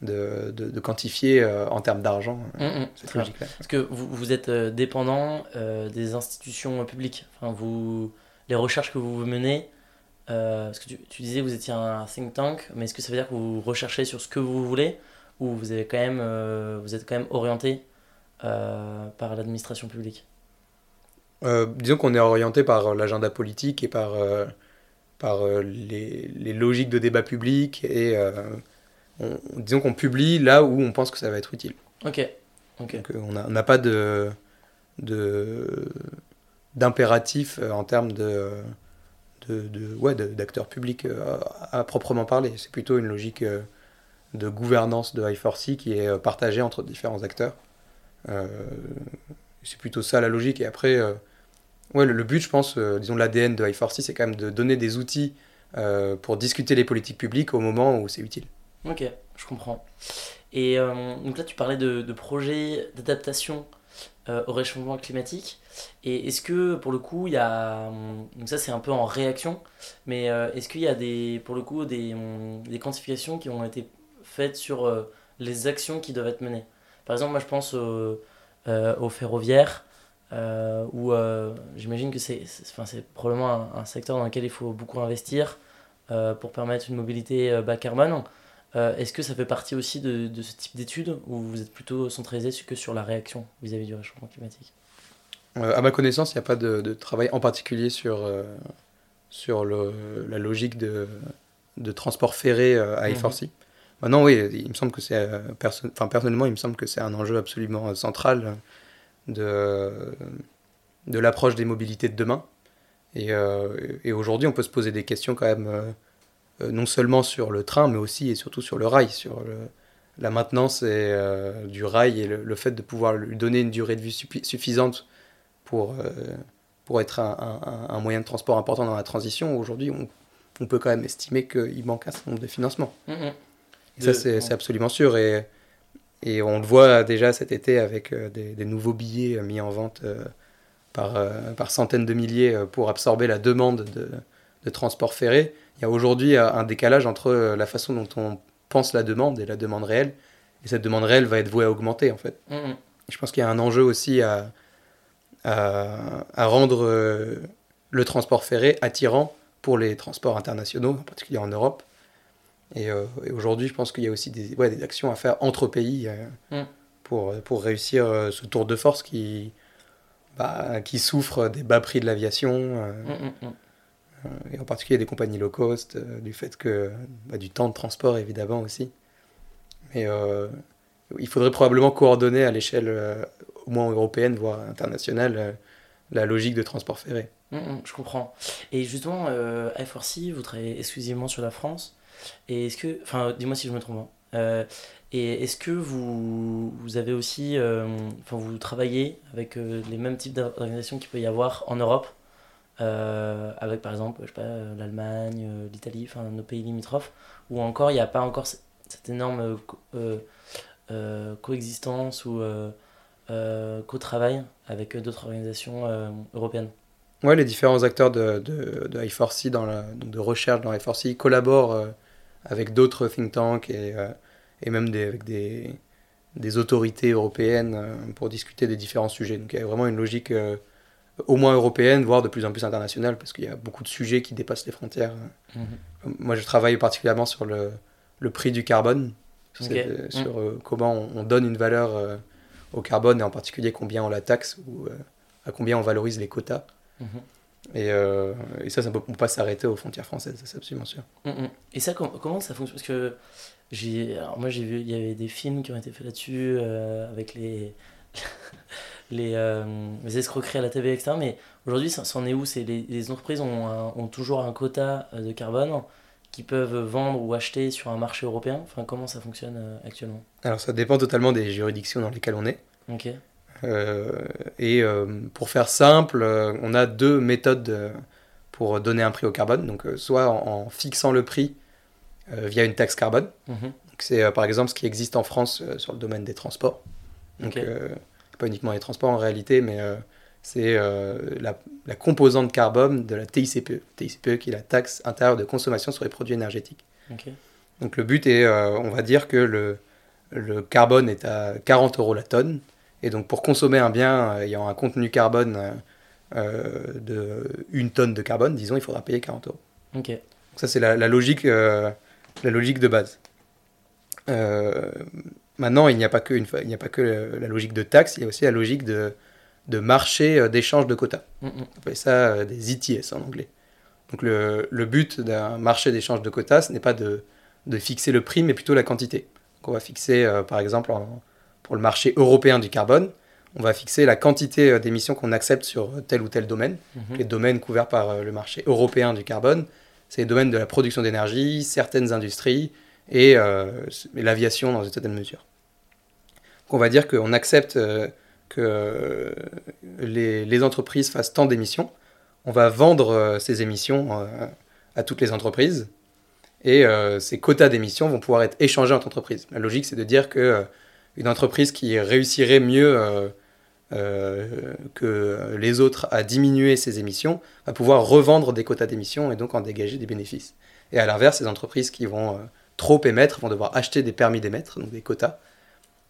de, quantifier euh, en termes d'argent mm, mm. cette logique-là. Parce que vous, vous êtes dépendant des institutions publiques. Enfin, vous, les recherches que vous menez, parce que tu, tu, disais que vous étiez un think tank, mais est-ce que ça veut dire que vous recherchez sur ce que vous voulez ou vous, avez quand même, vous êtes quand même orienté par l'administration publique? Euh, disons qu'on est orienté par euh, l'agenda politique et par, euh, par les, les, logiques de débat public et disons qu'on publie là où on pense que ça va être utile. Ok. Donc on n'a pas de, de d'impératif en termes de, de, de ouais, d'acteurs publics à, proprement parler. C'est plutôt une logique de gouvernance de I4C qui est partagée entre différents acteurs. c'est plutôt ça la logique. Et après, Ouais, le, but, je pense, euh, disons l'ADN de I4C, c'est quand même de donner des outils euh, pour discuter les politiques publiques au moment où c'est utile. Ok, je comprends. Et euh, donc là, tu parlais de, projets d'adaptation au réchauffement climatique. Et est-ce que, pour le coup, il y a... Donc ça, c'est un peu en réaction, mais est-ce qu'il y a, des, pour le coup, des, des quantifications qui ont été faites sur les actions qui doivent être menées? Par exemple, moi, je pense au ferroviaire, euh, où euh, j'imagine que c'est probablement un, secteur dans lequel il faut beaucoup investir euh, pour permettre une mobilité bas carbone. Est-ce que ça fait partie aussi de, de ce type d'études ou vous êtes plutôt centralisé que sur la réaction vis-à-vis du réchauffement climatique? À ma connaissance, il n'y a pas de, travail en particulier sur, sur le, la logique de, de transport ferré à mhm. I4C. Maintenant, oui, il me semble que c'est, enfin, personnellement, il me semble que c'est un enjeu absolument central de, de l'approche des mobilités de demain. Et, et aujourd'hui, on peut se poser des questions quand même euh, non seulement sur le train, mais aussi et surtout sur le rail, sur la maintenance euh, du rail et le, fait de pouvoir lui donner une durée de vie suffisante pour, euh, pour être un, moyen de transport important dans la transition. Aujourd'hui, on, on, peut quand même estimer qu'il manque un certain nombre de financements. Mmh, mmh. Et ça, c'est absolument sûr. Et, et on le voit déjà cet été avec des, nouveaux billets mis en vente par, par centaines de milliers pour absorber la demande de, de transport ferré il y a aujourd'hui un décalage entre euh, la façon dont on pense la demande et la demande réelle. Et cette demande réelle va être vouée à augmenter, en fait. Mm, mm. Je pense qu'il y a un enjeu aussi à, à, rendre euh, le transport ferré attirant pour les transports internationaux, en particulier en Europe. Et, euh, aujourd'hui, je pense qu'il y a aussi des, ouais, des, actions à faire entre pays mm. pour, pour réussir ce tour de force qui, bah, qui souffre des bas prix de l'aviation et en particulier des compagnies low cost, euh, du fait que bah, du temps de transport évidemment aussi. Mais euh, il faudrait probablement coordonner à l'échelle euh, au moins européenne, voire internationale, la logique de transport ferré. Je comprends. Et justement, euh, F4C, vous travaillez exclusivement sur la France. Et est-ce que, enfin, dis-moi si je me trompe. Hein. et est-ce que vous, avez aussi, enfin, vous travaillez avec les mêmes types d'organisations qu'il peut y avoir en Europe euh, avec par exemple, je sais pas, euh, l'Allemagne, euh, l'Italie, enfin nos pays limitrophes, ou encore il n'y a pas encore cette énorme coexistence ou co-travail avec d'autres organisations européennes? Ouais, les différents acteurs de, de, de I4C, dans de recherche dans I4C, collaborent avec d'autres think tanks et, et même des, avec des, des autorités européennes pour discuter des différents sujets. Donc il y a vraiment une logique au moins européenne, voire de plus en plus internationale, parce qu'il y a beaucoup de sujets qui dépassent les frontières. Mhm. Moi, je travaille particulièrement sur le, le prix du carbone, sur, mhm. euh, comment on, donne une valeur euh, au carbone, et en particulier combien on la taxe, ou euh, à combien on valorise les quotas. Mhm. Et, et, ça, ça ne peut pas s'arrêter aux frontières françaises, c'est absolument sûr. Et ça, comment ça fonctionne? Parce que j'ai, moi, j'ai vu, il y avait des films qui ont été faits là-dessus, avec les... les, euh, les, escroqueries à la TV, etc. Mais aujourd'hui, c'en est où? C'est les, les, entreprises ont, ont, toujours un quota euh, de carbone qu'ils peuvent vendre ou acheter sur un marché européen? Enfin, Comment ça fonctionne euh, actuellement? Alors, ça dépend totalement des juridictions dans lesquelles on est. Ok. Et pour faire simple, on a deux méthodes pour donner un prix au carbone. Donc, soit en, fixant le prix via une taxe carbone. Mhm. C'est par exemple ce qui existe en France sur le domaine des transports. Donc, pas uniquement les transports en réalité, mais euh, c'est euh, la, la, composante carbone de la TICPE. TICPE qui est la taxe intérieure de consommation sur les produits énergétiques. Donc le but est, euh, on va dire que le, le carbone est à 40 euros la tonne. Et donc pour consommer un bien ayant un contenu carbone de une tonne de carbone, disons, il faudra payer 40 euros. Donc ça c'est la, la, logique, la logique de base. Maintenant, il n'y a pas que, une, il n'y a pas que la logique de taxe, il y a aussi la logique de, de marché euh, d'échange de quotas. Mm, mm. On appelle ça euh, des ETS en anglais. Donc le, le but d'un marché d'échange de quotas, ce n'est pas de, de, fixer le prix, mais plutôt la quantité. Donc on va fixer, euh, par exemple, pour le marché européen du carbone, on va fixer la quantité d'émissions qu'on accepte sur tel ou tel domaine. Mm-hmm. Les domaines couverts par le marché européen du carbone, c'est les domaines de la production d'énergie, certaines industries et, l'aviation dans une certaine mesure on va dire qu'on accepte euh, que les, entreprises fassent tant d'émissions, on va vendre euh, ces émissions euh, à toutes les entreprises, et ces quotas d'émissions vont pouvoir être échangés entre entreprises. La logique, c'est de dire que une entreprise qui réussirait mieux que les autres à diminuer ses émissions va pouvoir revendre des quotas d'émissions et donc en dégager des bénéfices. Et à l'inverse, les entreprises qui vont trop émettre vont devoir acheter des permis d'émettre, donc des quotas,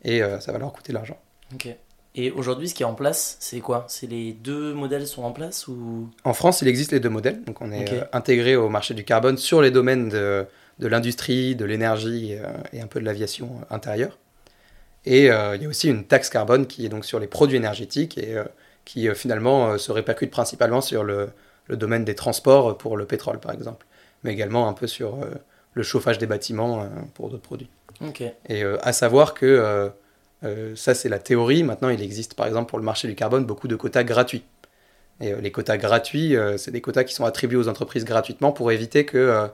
et euh, ça va leur coûter de l'argent. Ok. Et aujourd'hui, ce qui est en place, c'est quoi? C'est les deux modèles sont en place ou? En France, il existe les deux modèles. Donc, on est euh, intégré au marché du carbone sur les domaines de, de l'industrie, de l'énergie euh, et un peu de l'aviation intérieure. Et il y a aussi une taxe carbone qui est donc sur les produits énergétiques et, qui finalement se répercutent principalement sur le, le, domaine des transports pour le pétrole, par exemple, mais également un peu sur le chauffage des bâtiments pour d'autres produits. Et à savoir que ça, c'est la théorie. Maintenant, il existe, par exemple, pour le marché du carbone, beaucoup de quotas gratuits. Et les quotas gratuits, c'est des quotas qui sont attribués aux entreprises gratuitement pour éviter que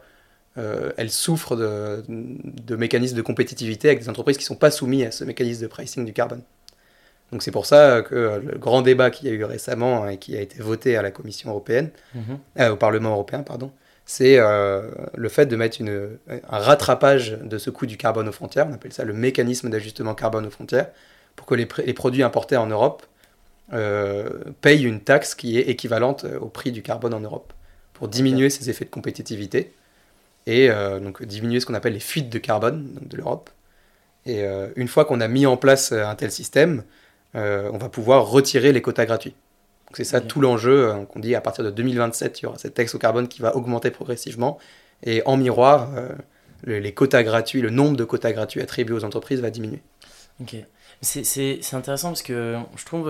euh, elle souffre de, mécanismes de compétitivité avec des entreprises qui ne sont pas soumises à ce mécanisme de pricing du carbone. Donc c'est pour ça que le grand débat qu'il y a eu récemment et qui a été voté à la Commission européenne, mhm. euh, au Parlement européen, pardon, c'est euh, le fait de mettre une, un rattrapage de ce coût du carbone aux frontières, on appelle ça le mécanisme d'ajustement carbone aux frontières, pour que les, les produits importés en Europe payent une taxe qui est équivalente au prix du carbone en Europe, pour diminuer ces effets de compétitivité et euh, donc diminuer ce qu'on appelle les fuites de carbone de l'Europe. Et euh, une fois qu'on a mis en place euh, un tel système, on va pouvoir retirer les quotas gratuits. C'est ça tout l'enjeu qu'on dit à partir de 2027, il y aura cette taxe au carbone qui va augmenter progressivement. Et en miroir, les quotas gratuits, le nombre de quotas gratuits attribués aux entreprises va diminuer. Ok. C'est intéressant parce que je trouve,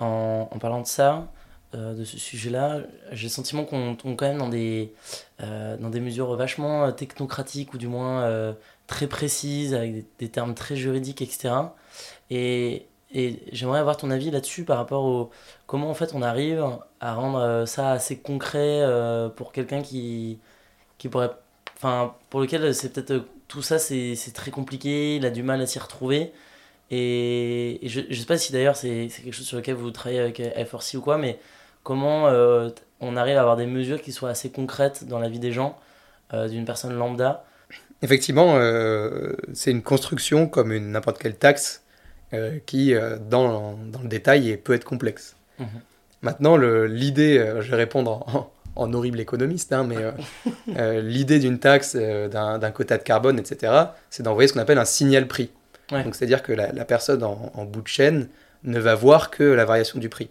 en, en, parlant de ça, euh, de ce sujet-là, j'ai le sentiment qu'on tombe quand même dans des, euh, dans des mesures vachement euh, technocratiques ou du moins très précises, avec des, termes très juridiques, etc. Et, et j'aimerais avoir ton avis là-dessus par rapport au comment en fait on arrive à rendre ça assez concret pour quelqu'un qui, qui pourrait. Enfin, pour lequel c'est peut-être tout ça c'est très compliqué, il a du mal à s'y retrouver. Et, je ne sais pas si d'ailleurs c'est quelque chose sur lequel vous travaillez avec F4C ou quoi, mais comment euh, on arrive à avoir des mesures qui soient assez concrètes dans la vie des gens, euh, d'une personne lambda. Effectivement, euh, c'est une construction comme n'importe quelle taxe qui, dans, dans, le détail, peut être complexe. Mhm. Maintenant, l'idée, je vais répondre en, horrible économiste, hein, mais l'idée d'une taxe, d'un quota de carbone, etc., c'est d'envoyer ce qu'on appelle un signal prix. Donc, c'est-à-dire que la, personne en, bout de chaîne ne va voir que la variation du prix.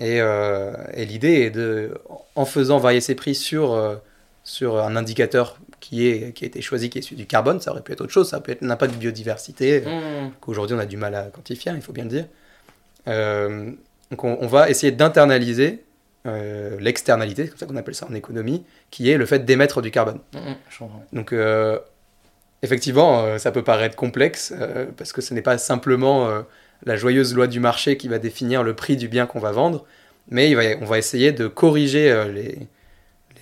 Euh, et, l'idée est de, en faisant varier ses prix sur, euh, sur un indicateur qui, est, qui a été choisi, qui est celui du carbone, ça aurait pu être autre chose, ça peut être l'impact de biodiversité, mmh. qu'aujourd'hui on a du mal à quantifier, il faut bien le dire. Euh, donc on, va essayer d'internaliser l'externalité, c'est comme ça qu'on appelle ça en économie, qui est le fait d'émettre du carbone. Mmh, donc effectivement, ça peut paraître complexe, parce que ce n'est pas simplement la joyeuse loi du marché qui va définir le prix du bien qu'on va vendre, mais on va essayer de corriger euh, les,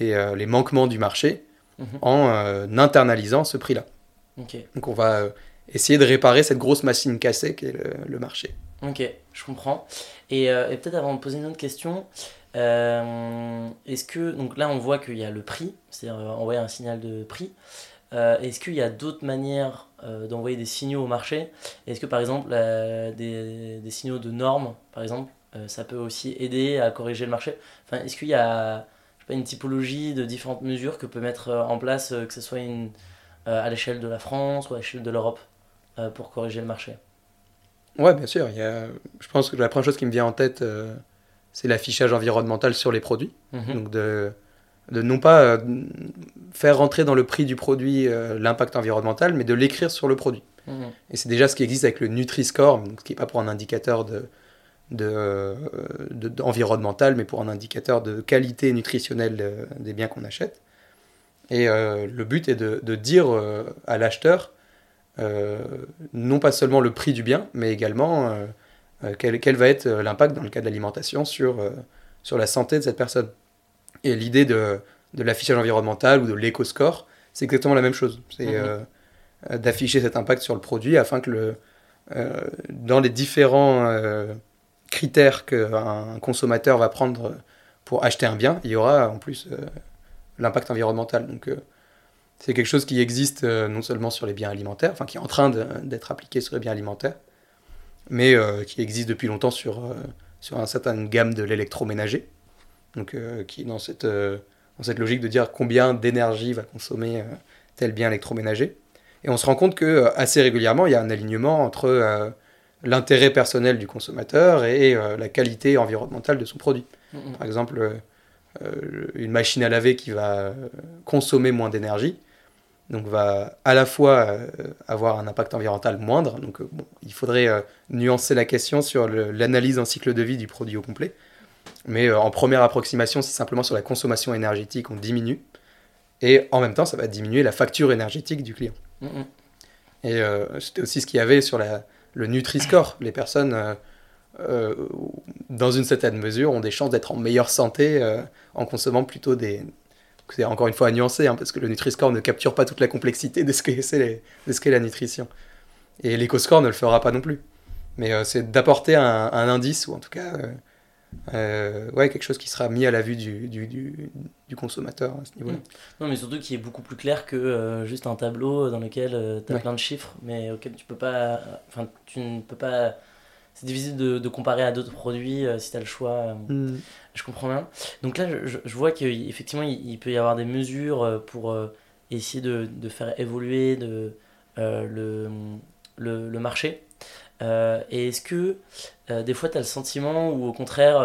euh, les, manquements du marché mhm. en euh, internalisant ce prix-là. Donc on va essayer de réparer cette grosse machine cassée qu'est le, le, marché. Ok, je comprends. Et, et peut-être avant de poser une autre question, est-ce que, donc là on voit qu'il y a le prix, c'est-à-dire envoyer un signal de prix, est-ce qu'il y a d'autres manières euh, d'envoyer des signaux au marché? Est-ce que par exemple des, des, signaux de normes, par exemple, euh, ça peut aussi aider à corriger le marché? Enfin, Est-ce qu'il y a pas, une typologie de différentes mesures que peut mettre euh, en place, que ce soit une, à l'échelle de la France ou à l'échelle de l'Europe, pour corriger le marché? Ouais, bien sûr. Il y a, je pense que la première chose qui me vient en tête, c'est l'affichage environnemental sur les produits. Mhm. Donc de de non pas euh, faire rentrer dans le prix du produit euh, l'impact environnemental, mais de l'écrire sur le produit. Mmh. Et c'est déjà ce qui existe avec le Nutri-Score, ce qui n'est pas pour un indicateur de, de, environnemental, mais pour un indicateur de qualité nutritionnelle des biens qu'on achète. Et euh, le but est de, dire à l'acheteur non pas seulement le prix du bien, mais également quel, quel, va être l'impact dans le cas de l'alimentation sur, sur la santé de cette personne. Et l'idée de, de l'affichage environnemental ou de l'éco-score, c'est exactement la même chose. C'est mhm. euh, d'afficher cet impact sur le produit afin que le, euh, dans les différents euh, critères qu'un consommateur va prendre pour acheter un bien, il y aura en plus l'impact environnemental. Donc c'est quelque chose qui existe non seulement sur les biens alimentaires, enfin qui est en train d'être appliqué sur les biens alimentaires, mais qui existe depuis longtemps sur, sur une certaine gamme de l'électroménager donc euh, qui est dans cette, euh, dans cette logique de dire combien d'énergie va consommer euh, tel bien électroménager. Et on se rend compte que assez régulièrement, il y a un alignement entre l'intérêt personnel du consommateur et la qualité environnementale de son produit. Par exemple, une machine à laver qui va consommer moins d'énergie, donc va à la fois avoir un impact environnemental moindre. Donc il faudrait nuancer la question sur l'analyse en cycle de vie du produit au complet. Mais en première approximation, c'est simplement sur la consommation énergétique, on diminue. Et en même temps, ça va diminuer la facture énergétique du client. Mm, mm. Et c'était aussi ce qu'il y avait sur la, le Nutri-Score. Les personnes euh, dans une certaine mesure, ont des chances d'être en meilleure santé euh, en consommant plutôt des. C'est encore une fois à nuancer, hein, parce que le Nutri-Score ne capture pas toute la complexité de ce qu'est la nutrition. Et l'éco-score ne le fera pas non plus. Mais euh, c'est d'apporter un, indice, ou en tout cas ouais, quelque chose qui sera mis à la vue du, du, du, consommateur à ce niveau-là. Non, mais surtout qui est beaucoup plus clair que juste un tableau dans lequel tu as plein de chiffres, mais auquel tu peux pas. Enfin, tu ne peux pas c'est difficile de, de, comparer à d'autres produits euh, si tu as le choix. Euh, mm. Je comprends bien. Donc là, je, je vois qu'effectivement, il, il, peut y avoir des mesures euh, pour essayer de, de, faire évoluer de, le, le, le, marché. Et est-ce que des fois, tu as le sentiment ou au contraire,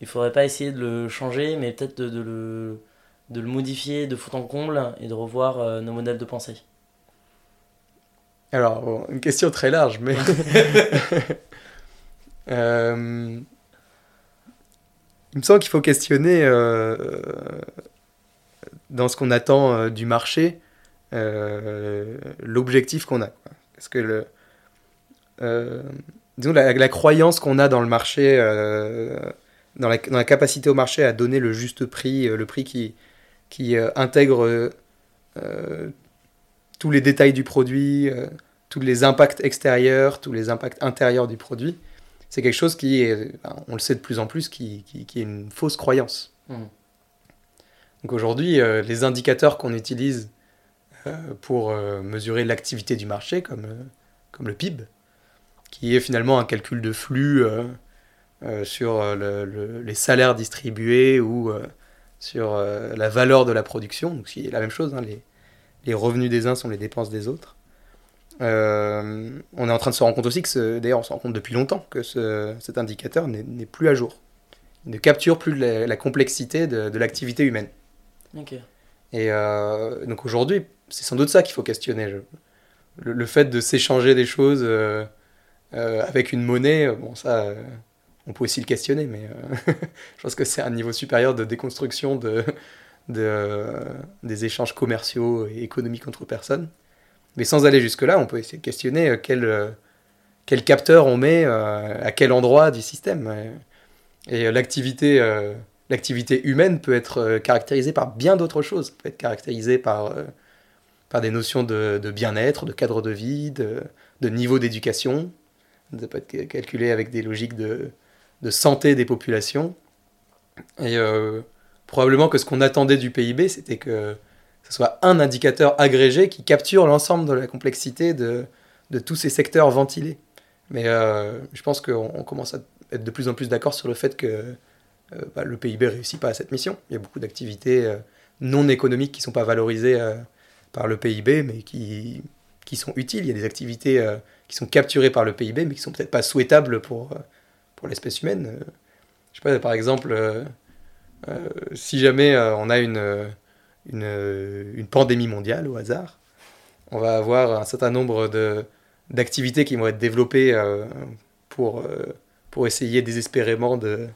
il faudrait pas essayer de le changer, mais peut-être de, de, le, de le modifier de fond en comble et de revoir nos modèles de pensée? Alors, une question très large, mais. Euh, il me semble qu'il faut questionner euh, dans ce qu'on attend euh, du marché l'objectif qu'on a. Parce que le. Disons, la, croyance qu'on a dans le marché, dans la, dans, la, capacité au marché à donner le juste prix, le prix qui, qui intègre tous les détails du produit, euh, tous les impacts extérieurs, tous les impacts intérieurs du produit, c'est quelque chose qui est, on le sait de plus en plus, qui, qui, est une fausse croyance. Mmh. Donc aujourd'hui, euh, les indicateurs qu'on utilise euh, pour mesurer l'activité du marché, comme, comme le PIB, qui est finalement un calcul de flux sur les salaires distribués ou sur la valeur de la production, donc c'est la même chose, hein, les, les revenus des uns sont les dépenses des autres. Euh, on est en train de se rendre compte aussi que, d'ailleurs, on se rend compte depuis longtemps que cet indicateur n'est plus à jour. Il ne capture plus la, complexité de, l'activité humaine. Et euh, donc aujourd'hui, c'est sans doute ça qu'il faut questionner. Le, fait de s'échanger des choses euh, avec une monnaie, bon, ça, on peut aussi le questionner, mais je pense que c'est un niveau supérieur de déconstruction de, de, des échanges commerciaux et économiques entre personnes. Mais sans aller jusque-là, on peut essayer de questionner euh, quel, euh, quel capteur on met euh, à quel endroit du système. Et l'activité l'activité humaine peut être caractérisée par bien d'autres choses. peut être caractérisée par, par des notions de, bien-être, de cadre de vie, de niveau d'éducation. Ça peut être calculé avec des logiques de, santé des populations. Et probablement que ce qu'on attendait du PIB, c'était que ce soit un indicateur agrégé qui capture l'ensemble de la complexité de, tous ces secteurs ventilés. Mais euh, je pense qu'on commence à être de plus en plus d'accord sur le fait que euh, bah, le PIB réussit pas à cette mission. Il y a beaucoup d'activités euh, non économiques qui ne sont pas valorisées par le PIB, mais qui, qui sont utiles. Il y a des activités qui sont capturées par le PIB, mais qui sont peut-être pas souhaitables pour, pour l'espèce humaine. je sais pas, par exemple, si jamais on a une une, pandémie mondiale au hasard. On va avoir un certain nombre de, d'activités qui vont être développées euh, pour, euh, pour essayer désespérément de,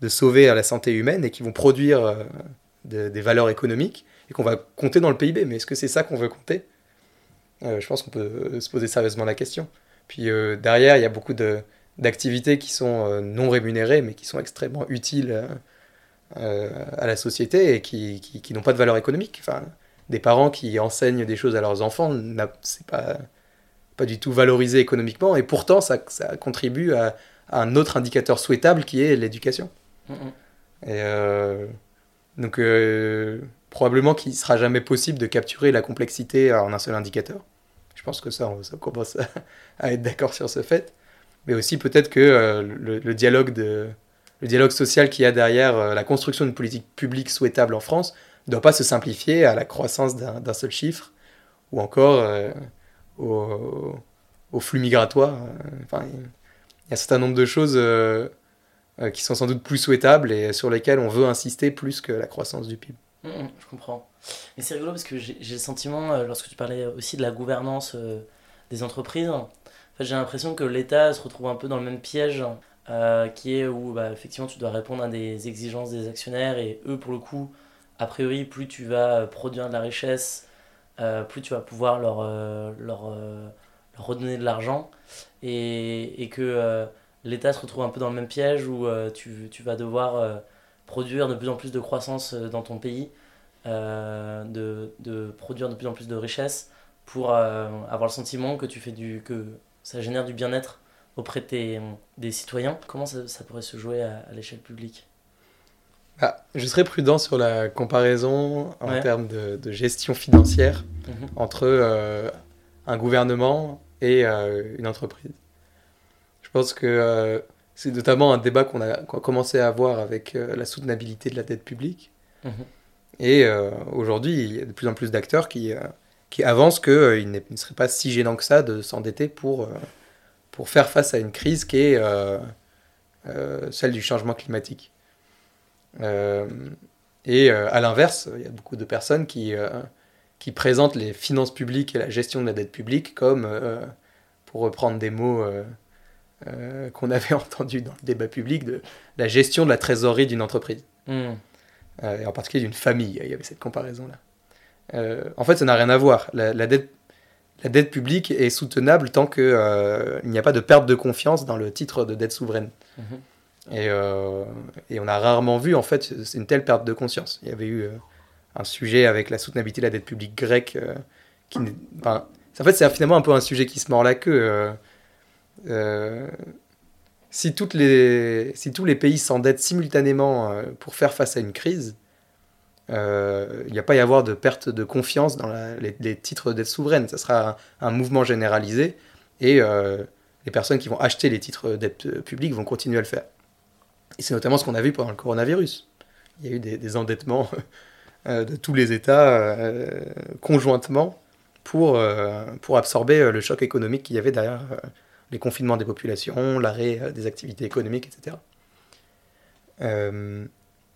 de sauver la santé humaine et qui vont produire euh, des valeurs économiques et qu'on va compter dans le PIB. Mais est-ce que c'est ça qu'on veut compter? Je pense qu'on peut se poser sérieusement la question. Puis derrière, il y a beaucoup d'activités qui sont non rémunérées mais qui sont extrêmement utiles euh, à la société et qui, qui, n'ont pas de valeur économique. Enfin, des parents qui enseignent des choses à leurs enfants, c'est pas, pas du tout valorisé économiquement, et pourtant ça, ça contribue à, un autre indicateur souhaitable qui est l'éducation. Et euh, donc, euh, probablement qu'il ne sera jamais possible de capturer la complexité en un seul indicateur. Je pense que ça, on, commence à, être d'accord sur ce fait. Mais aussi peut-être que le, dialogue de, le dialogue social qu'il y a derrière euh, la construction d'une politique publique souhaitable en France ne doit pas se simplifier à la croissance d'un seul chiffre ou encore euh, au, flux migratoire. Enfin, il y a un certain nombre de choses euh, qui sont sans doute plus souhaitables et sur lesquelles on veut insister plus que la croissance du PIB. Mmh, mmh, je comprends. Mais c'est rigolo parce que j'ai le sentiment, euh, lorsque tu parlais aussi de la gouvernance euh, des entreprises, j'ai l'impression que l'État se retrouve un peu dans le même piège euh, qui est où bah, effectivement tu dois répondre à des exigences des actionnaires et eux pour le coup, a priori, plus tu vas produire de la richesse, plus tu vas pouvoir leur, leur, leur redonner de l'argent et, et que l'État se retrouve un peu dans le même piège où tu, tu vas devoir produire de plus en plus de croissance euh, dans ton pays, euh, de, de, produire de plus en plus de richesses pour euh, avoir le sentiment que tu fais du que ça génère du bien-être auprès de des citoyens. Comment ça, ça pourrait se jouer à, l'échelle publique? Ah, Je serais prudent sur la comparaison en termes de, de, gestion financière mhm. entre un gouvernement et une entreprise. Je pense que c'est notamment un débat qu'on a, commencé à avoir avec euh, la soutenabilité de la dette publique. Mhm. Et euh, aujourd'hui, il y a de plus en plus d'acteurs qui, euh, qui avancent qu'il ne serait pas si gênant que ça de s'endetter pour, pour faire face à une crise qui est celle du changement climatique. et à l'inverse, il y a beaucoup de personnes qui, qui présentent les finances publiques et la gestion de la dette publique comme, pour reprendre des mots euh, qu'on avait entendu dans le débat public de la gestion de la trésorerie d'une entreprise. Hmm. Euh, et en particulier d'une famille. Il y avait cette comparaison-là. Euh, en fait, ça n'a rien à voir. La, dette, la dette publique est soutenable tant qu'il n'y a pas de perte de confiance dans le titre de dette souveraine. Mhm. Et, et, on a rarement vu, en fait, une telle perte de conscience. Il y avait eu un sujet avec la soutenabilité de la dette publique grecque qui... Enfin, en fait, c'est finalement un peu un sujet qui se mord la queue. Euh, si, toutes les, si tous les pays s'endettent simultanément euh, pour faire face à une crise, euh, il n'y a pas y avoir de perte de confiance dans les, titres de dette souveraine. Ça sera un, mouvement généralisé et les personnes qui vont acheter les titres de dette publique vont continuer à le faire. Et c'est notamment ce qu'on a vu pendant le coronavirus. Il y a eu des, endettements de tous les États conjointement pour, pour absorber le choc économique qu'il y avait derrière les confinements des populations, l'arrêt euh, des activités économiques, etc. Euh,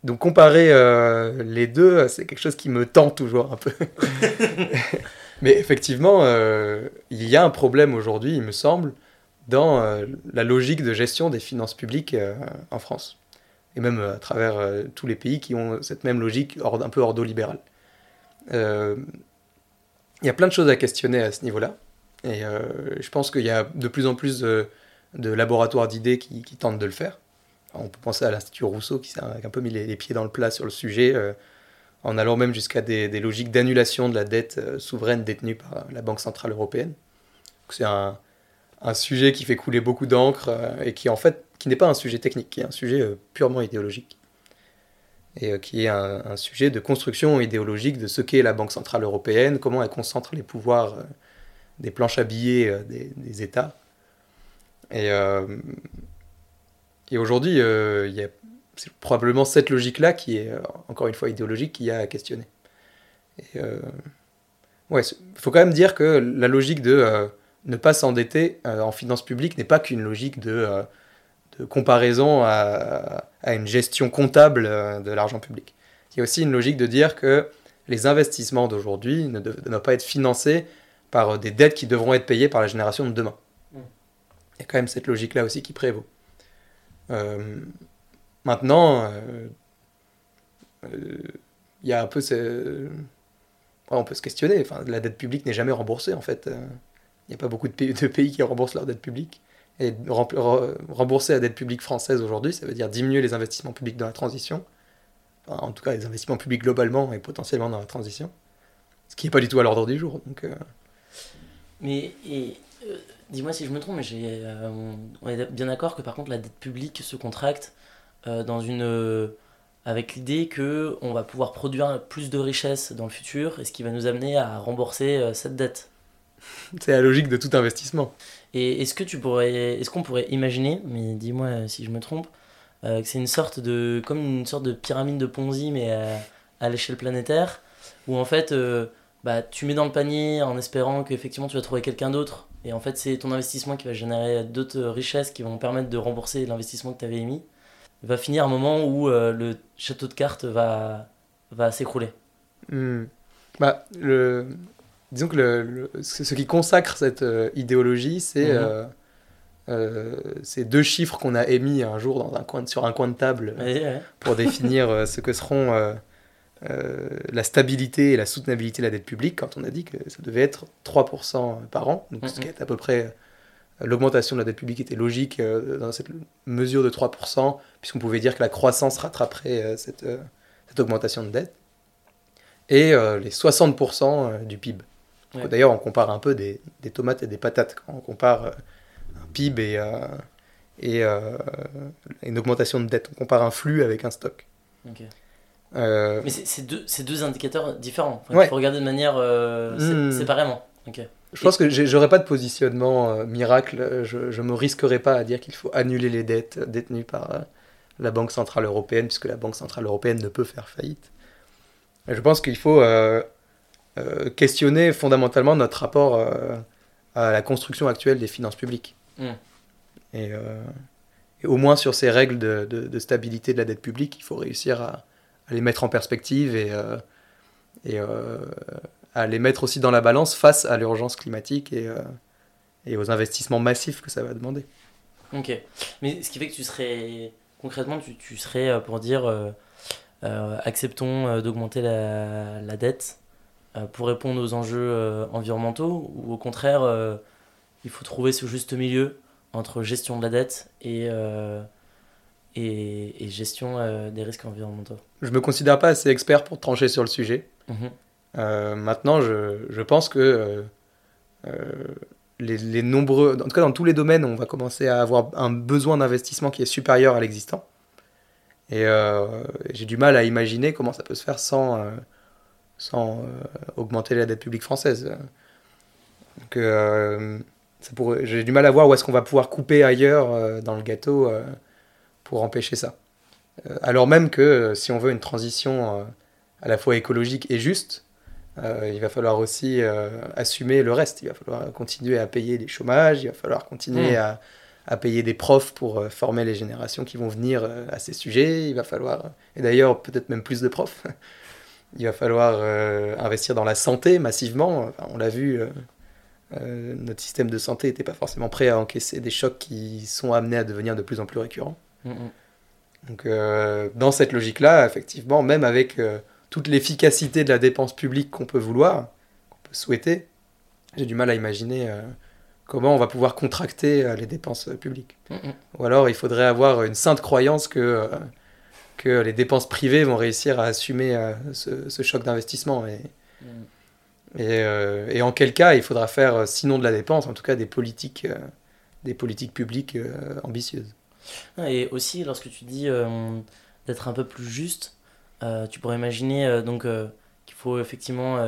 donc comparer euh, les deux, c'est quelque chose qui me tend toujours un peu. Mais effectivement, il y a un problème aujourd'hui, il me semble, dans la logique de gestion des finances publiques en France. Et même à travers tous les pays qui ont cette même logique un peu ordolibérale. Il y a plein de choses à questionner à ce niveau-là. Et euh, je pense qu'il y a de plus en plus de, laboratoires d'idées qui, tentent de le faire. on peut penser à l'Institut Rousseau qui s'est un peu mis les, pieds dans le plat sur le sujet, euh, en allant même jusqu'à des, logiques d'annulation de la dette euh, souveraine détenue par la Banque Centrale Européenne. C'est un, sujet qui fait couler beaucoup d'encre et qui en fait qui n'est pas un sujet technique, qui est un sujet purement idéologique. Et qui est un, sujet de construction idéologique de ce qu'est la Banque Centrale Européenne, comment elle concentre les pouvoirs des planches à billets euh, des, États. Et, euh, et aujourd'hui, euh, il c'est probablement cette logique-là qui est, encore une fois, idéologique, qui a à questionner. Et, ouais, faut quand même dire que la logique de ne pas s'endetter en finances publiques n'est pas qu'une logique de, de comparaison à, à, une gestion comptable de l'argent public. Il y a aussi une logique de dire que les investissements d'aujourd'hui ne doivent pas être financés par euh, des dettes qui devront être payées par la génération de demain. Mm. Il y a quand même cette logique-là aussi qui prévaut. Euh, maintenant, euh, il y a un peu on peut se questionner. Enfin, la dette publique n'est jamais remboursée en fait. Il n'y a pas beaucoup de pays, de pays, qui remboursent leur dette publique. Et rembourser la dette publique française aujourd'hui, ça veut dire diminuer les investissements publics dans la transition. en tout cas, les investissements publics globalement et potentiellement dans la transition. Ce qui n'est pas du tout à l'ordre du jour. Donc, mais et, euh, dis-moi si je me trompe, mais j'ai, euh, on est bien d'accord que par contre la dette publique se contracte euh, dans une, avec l'idée que on va pouvoir produire plus de richesses dans le futur, et ce qui va nous amener à rembourser cette dette. C'est la logique de tout investissement. Et est-ce que tu pourrais, est-ce qu'on pourrait imaginer, mais dis-moi si je me trompe, que c'est une sorte de, comme une sorte de pyramide de Ponzi, mais à, à l'échelle planétaire, où en fait bah, tu mets dans le panier en espérant qu'effectivement tu vas trouver quelqu'un d'autre. Et en fait, c'est ton investissement qui va générer d'autres richesses qui vont permettre de rembourser l'investissement que tu avais émis. Il va finir un moment où euh, le château de cartes va, va s'écrouler Hmm. Bah, le... Disons que le, le- ce qui consacre cette euh, idéologie, c'est Mhm. euh, ces deux chiffres qu'on a émis un jour dans un coin sur un coin de table Ouais, ouais. pour définir ce que seront euh, la stabilité et la soutenabilité de la dette publique, quand on a dit que ça devait être 3% par an, donc ce qui est à peu près euh, l'augmentation de la dette publique était logique euh, dans cette mesure de 3%, puisqu'on pouvait dire que la croissance rattraperait euh, cette, euh, cette augmentation de dette, et les 60% euh, du PIB. Ouais. D'ailleurs, on compare un peu des, des tomates et des patates quand on compare un PIB et, et une augmentation de dette. On compare un flux avec un stock. Ok. Euh, Mais c'est deux, indicateurs différents. Enfin, Ouais. Il faut regarder de manière euh, Hmm. séparément. Ok. je pense que j'aurais pas de positionnement euh, miracle. Je, je me risquerais pas à dire qu'il faut annuler les dettes détenues par la Banque Centrale Européenne, puisque la Banque Centrale Européenne ne peut faire faillite. Je pense qu'il faut questionner fondamentalement notre rapport à la construction actuelle des finances publiques. Mm. Et, et au moins sur ces règles de, de- de stabilité de la dette publique, il faut réussir à, à les mettre en perspective et, euh, euh, à les mettre aussi dans la balance face à l'urgence climatique et, euh, et aux investissements massifs que ça va demander. Ok. Mais ce qui fait que tu serais. Concrètement, tu, serais pour dire acceptons d'augmenter la, dette pour répondre aux enjeux environnementaux ou au contraire, il faut trouver ce juste milieu entre gestion de la dette et, et, et gestion euh, des risques environnementaux. Je me considère pas assez expert pour trancher sur le sujet. Mhm. Euh, maintenant, je, je pense que euh, les, les nombreux, en tout cas dans tous les domaines, on va commencer à avoir un besoin d'investissement qui est supérieur à l'existant. Et j'ai du mal à imaginer comment ça peut se faire sans, sans augmenter la dette publique française. Donc, euh, j'ai du mal à voir où est-ce qu'on va pouvoir couper ailleurs euh, dans le gâteau euh, pour empêcher ça. Euh, alors même que euh, si on veut une transition euh, à la fois écologique et juste, euh, il va falloir aussi euh, assumer le reste. Il va falloir continuer à payer des chômages, il va falloir continuer Mm. à, à payer des profs pour euh, former les générations qui vont venir à ces sujets. Il va falloir, et d'ailleurs peut-être même plus de profs, il va falloir investir dans la santé massivement. Enfin, on l'a vu, notre système de santé n'était pas forcément prêt à encaisser des chocs qui sont amenés à devenir de plus en plus récurrents. Donc, euh, dans cette logique-là, effectivement, même avec euh, toute l'efficacité de la dépense publique qu'on peut vouloir, qu'on peut souhaiter, j'ai du mal à imaginer euh, comment on va pouvoir contracter les dépenses publiques. Ou alors, il faudrait avoir une sainte croyance que, que les dépenses privées vont réussir à assumer ce, ce choc d'investissement. Et, Mhm. et, et en quel cas il faudra faire, sinon de la dépense, en tout cas des politiques, des politiques publiques ambitieuses. Ah, Et aussi, lorsque tu dis euh, d'être un peu plus juste, euh, tu pourrais imaginer euh, donc qu'il faut effectivement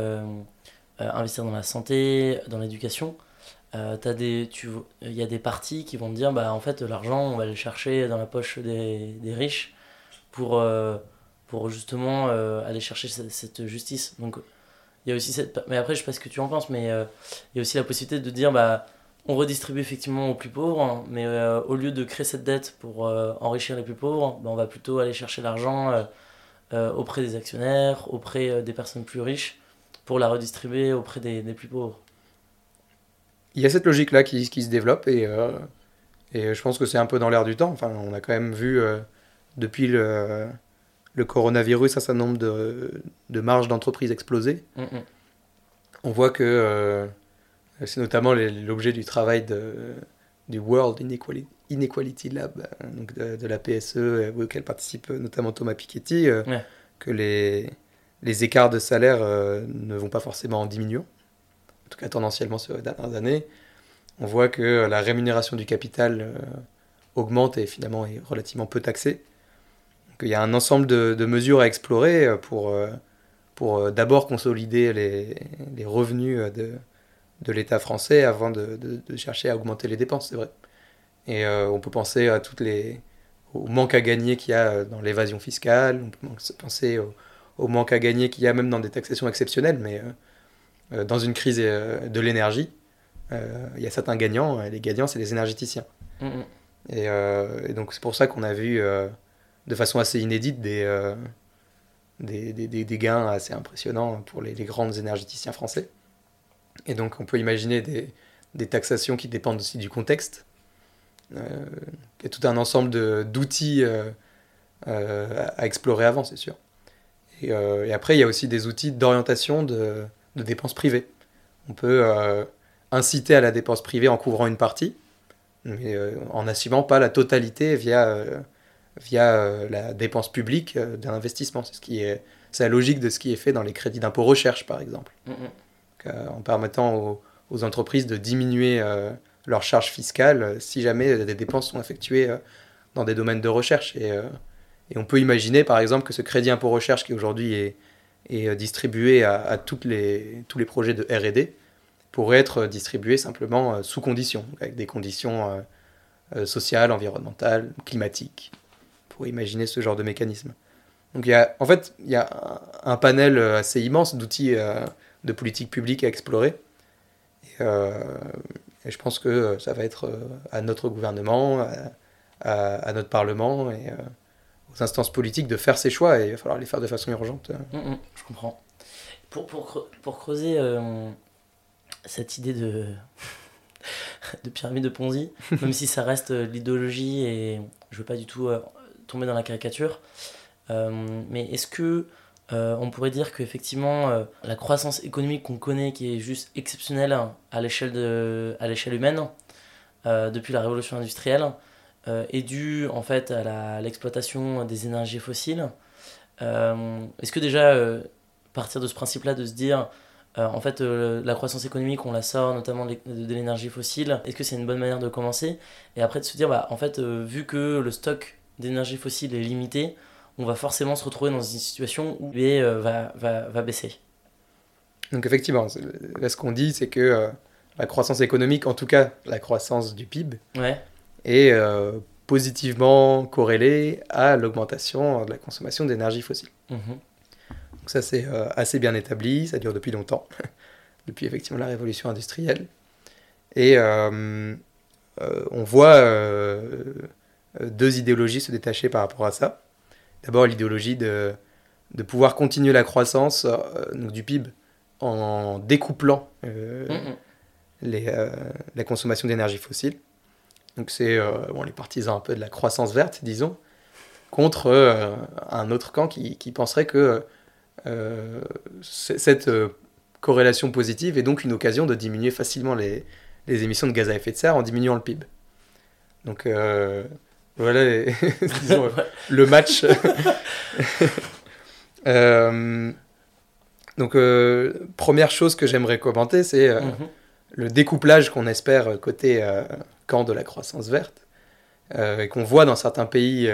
investir dans la santé, dans l'éducation. Il y a des partis qui vont te dire, bah en fait, l'argent, on va le chercher dans la poche des, des riches pour, pour justement aller chercher cette, justice. Donc, il y a aussi cette. Mais après, je sais pas ce que tu en penses, mais il y a aussi la possibilité de dire, bah on redistribue effectivement aux plus pauvres, hein, mais euh, au lieu de créer cette dette pour euh, enrichir les plus pauvres, ben, on va plutôt aller chercher l'argent euh, auprès des actionnaires, auprès des personnes plus riches, pour la redistribuer auprès des, des plus pauvres. il y a cette logique-là qui, qui se développe et, et je pense que c'est un peu dans l'air du temps. Enfin, on a quand même vu depuis le, le coronavirus un certain nombre de, de marges d'entreprises exploser. Mm, mm. On voit que c'est notamment l'objet du travail de, du World Inequality, Inequality Lab, euh, donc de, de la PSE, euh, auquel participe notamment Thomas Piketty, euh, Ouais. que les, les écarts de salaire euh, ne vont pas forcément en diminuant, en tout cas tendanciellement sur les dernières années. On voit que la rémunération du capital euh, augmente et finalement est relativement peu taxée. Donc, il y a un ensemble de, de mesures à explorer euh, pour, euh, pour euh, d'abord consolider les, les revenus euh, de, de l'État français avant de, de- de chercher à augmenter les dépenses, c'est vrai. Et euh, on peut penser à toutes les, au manque à gagner qu'il y a dans l'évasion fiscale, on peut penser au, au manque à gagner qu'il y a même dans des taxations exceptionnelles, mais euh, euh, dans une crise de l'énergie, il y a certains gagnants, et les gagnants, c'est les énergéticiens. Et, et donc c'est pour ça qu'on a vu de façon assez inédite des, des, des, des, gains assez impressionnants pour les, les, grands énergéticiens français. Et donc on peut imaginer des, des taxations qui dépendent aussi du contexte. Euh, il y a tout un ensemble d'outils euh, euh, à explorer avant, c'est sûr. Et, et, après, il y a aussi des outils d'orientation de, de, dépenses privées. On peut inciter à la dépense privée en couvrant une partie, mais en n'assumant pas la totalité via via la dépense publique d'un investissement. C'est ce la logique de ce qui est fait dans les crédits d'impôt recherche, par exemple, mm -hmm. En permettant aux, entreprises de diminuer leurs charges fiscales si jamais des dépenses sont effectuées dans des domaines de recherche. Et, on peut imaginer, par exemple, que ce crédit impôt recherche qui aujourd'hui est, distribué à, les, tous les projets de R&D pourrait être distribué simplement sous conditions, avec des conditions euh, sociales, environnementales, climatiques pour imaginer ce genre de mécanisme. Donc il y a, en fait, il y a un panel assez immense d'outils euh, de politique publique à explorer. Et, euh, et, je pense que ça va être à notre gouvernement, à, à, à notre Parlement et euh, aux instances politiques de faire ces choix et il va falloir les faire de façon urgente. Mmh, mmh, je comprends. Pour, pour, pour creuser euh, cette idée de, de pyramide de Ponzi, même si ça reste l'idéologie et je veux pas du tout tomber dans la caricature. Euh, mais est-ce que euh, on pourrait dire qu'effectivement euh, la croissance économique qu'on connaît, qui est juste exceptionnelle à l'échelle de à l'échelle humaine euh, depuis la révolution industrielle, est due en fait à l'exploitation des énergies fossiles. Est-ce que déjà partir de ce principe-là, de se dire en fait, la croissance économique, on la sort notamment de l'énergie fossile. Est-ce que c'est une bonne manière de commencer? Et après de se dire, bah, en fait, vu que le stock d'énergie fossile est limitée, on va forcément se retrouver dans une situation où l'UE euh, va, va, va, baisser. Donc effectivement, là ce qu'on dit, c'est que euh, la croissance économique, en tout cas la croissance du PIB, ouais. est euh, positivement corrélée à l'augmentation de la consommation d'énergie fossile. Mmh. Donc ça c'est euh, assez bien établi, ça dure depuis longtemps, depuis effectivement la révolution industrielle. Et on voit deux idéologies se détacher par rapport à ça. D'abord, l'idéologie de, de pouvoir continuer la croissance euh, donc du PIB en découplant euh, mm -hmm. les, euh, la consommation d'énergie fossile. Donc, c'est bon, les partisans un peu de la croissance verte, disons, contre un autre camp qui, qui penserait que cette corrélation positive est donc une occasion de diminuer facilement les, les émissions de gaz à effet de serre en diminuant le PIB. Donc, euh, voilà, les, disons, le match. euh, donc, euh, première chose que j'aimerais commenter, c'est euh, mm -hmm. le découplage qu'on espère côté euh, camp de la croissance verte, et qu'on voit dans certains pays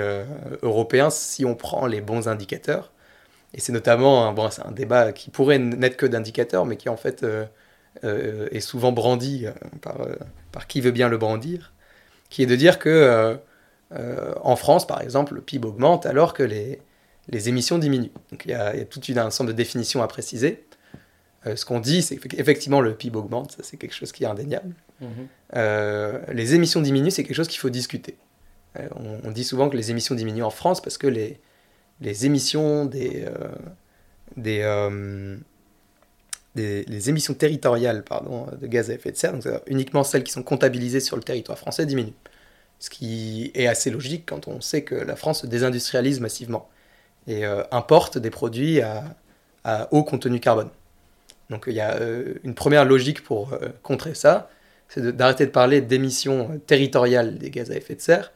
européens si on prend les bons indicateurs. Et c'est notamment, bon, c'est un débat qui pourrait n'être que d'indicateurs, mais qui en fait est souvent brandi par, par qui veut bien le brandir, qui est de dire que euh, en France, par exemple, le PIB augmente alors que les, les émissions diminuent. Donc il y a, il y a toute une, un ensemble de définitions à préciser. Euh, ce qu'on dit, c'est qu'effectivement le PIB augmente, ça c'est quelque chose qui est indéniable. Mmh. Euh, les émissions diminuent, c'est quelque chose qu'il faut discuter. On, on, dit souvent que les émissions diminuent en France parce que les, les émissions des, des, des les émissions territoriales pardon, de gaz à effet de serre, donc uniquement celles qui sont comptabilisées sur le territoire français, diminuent ce qui est assez logique quand on sait que la France se désindustrialise massivement et euh, importe des produits à, à, haut contenu carbone. Donc il y a euh, une première logique pour euh, contrer ça, c'est d'arrêter de, de, parler d'émissions territoriales des gaz à effet de serre,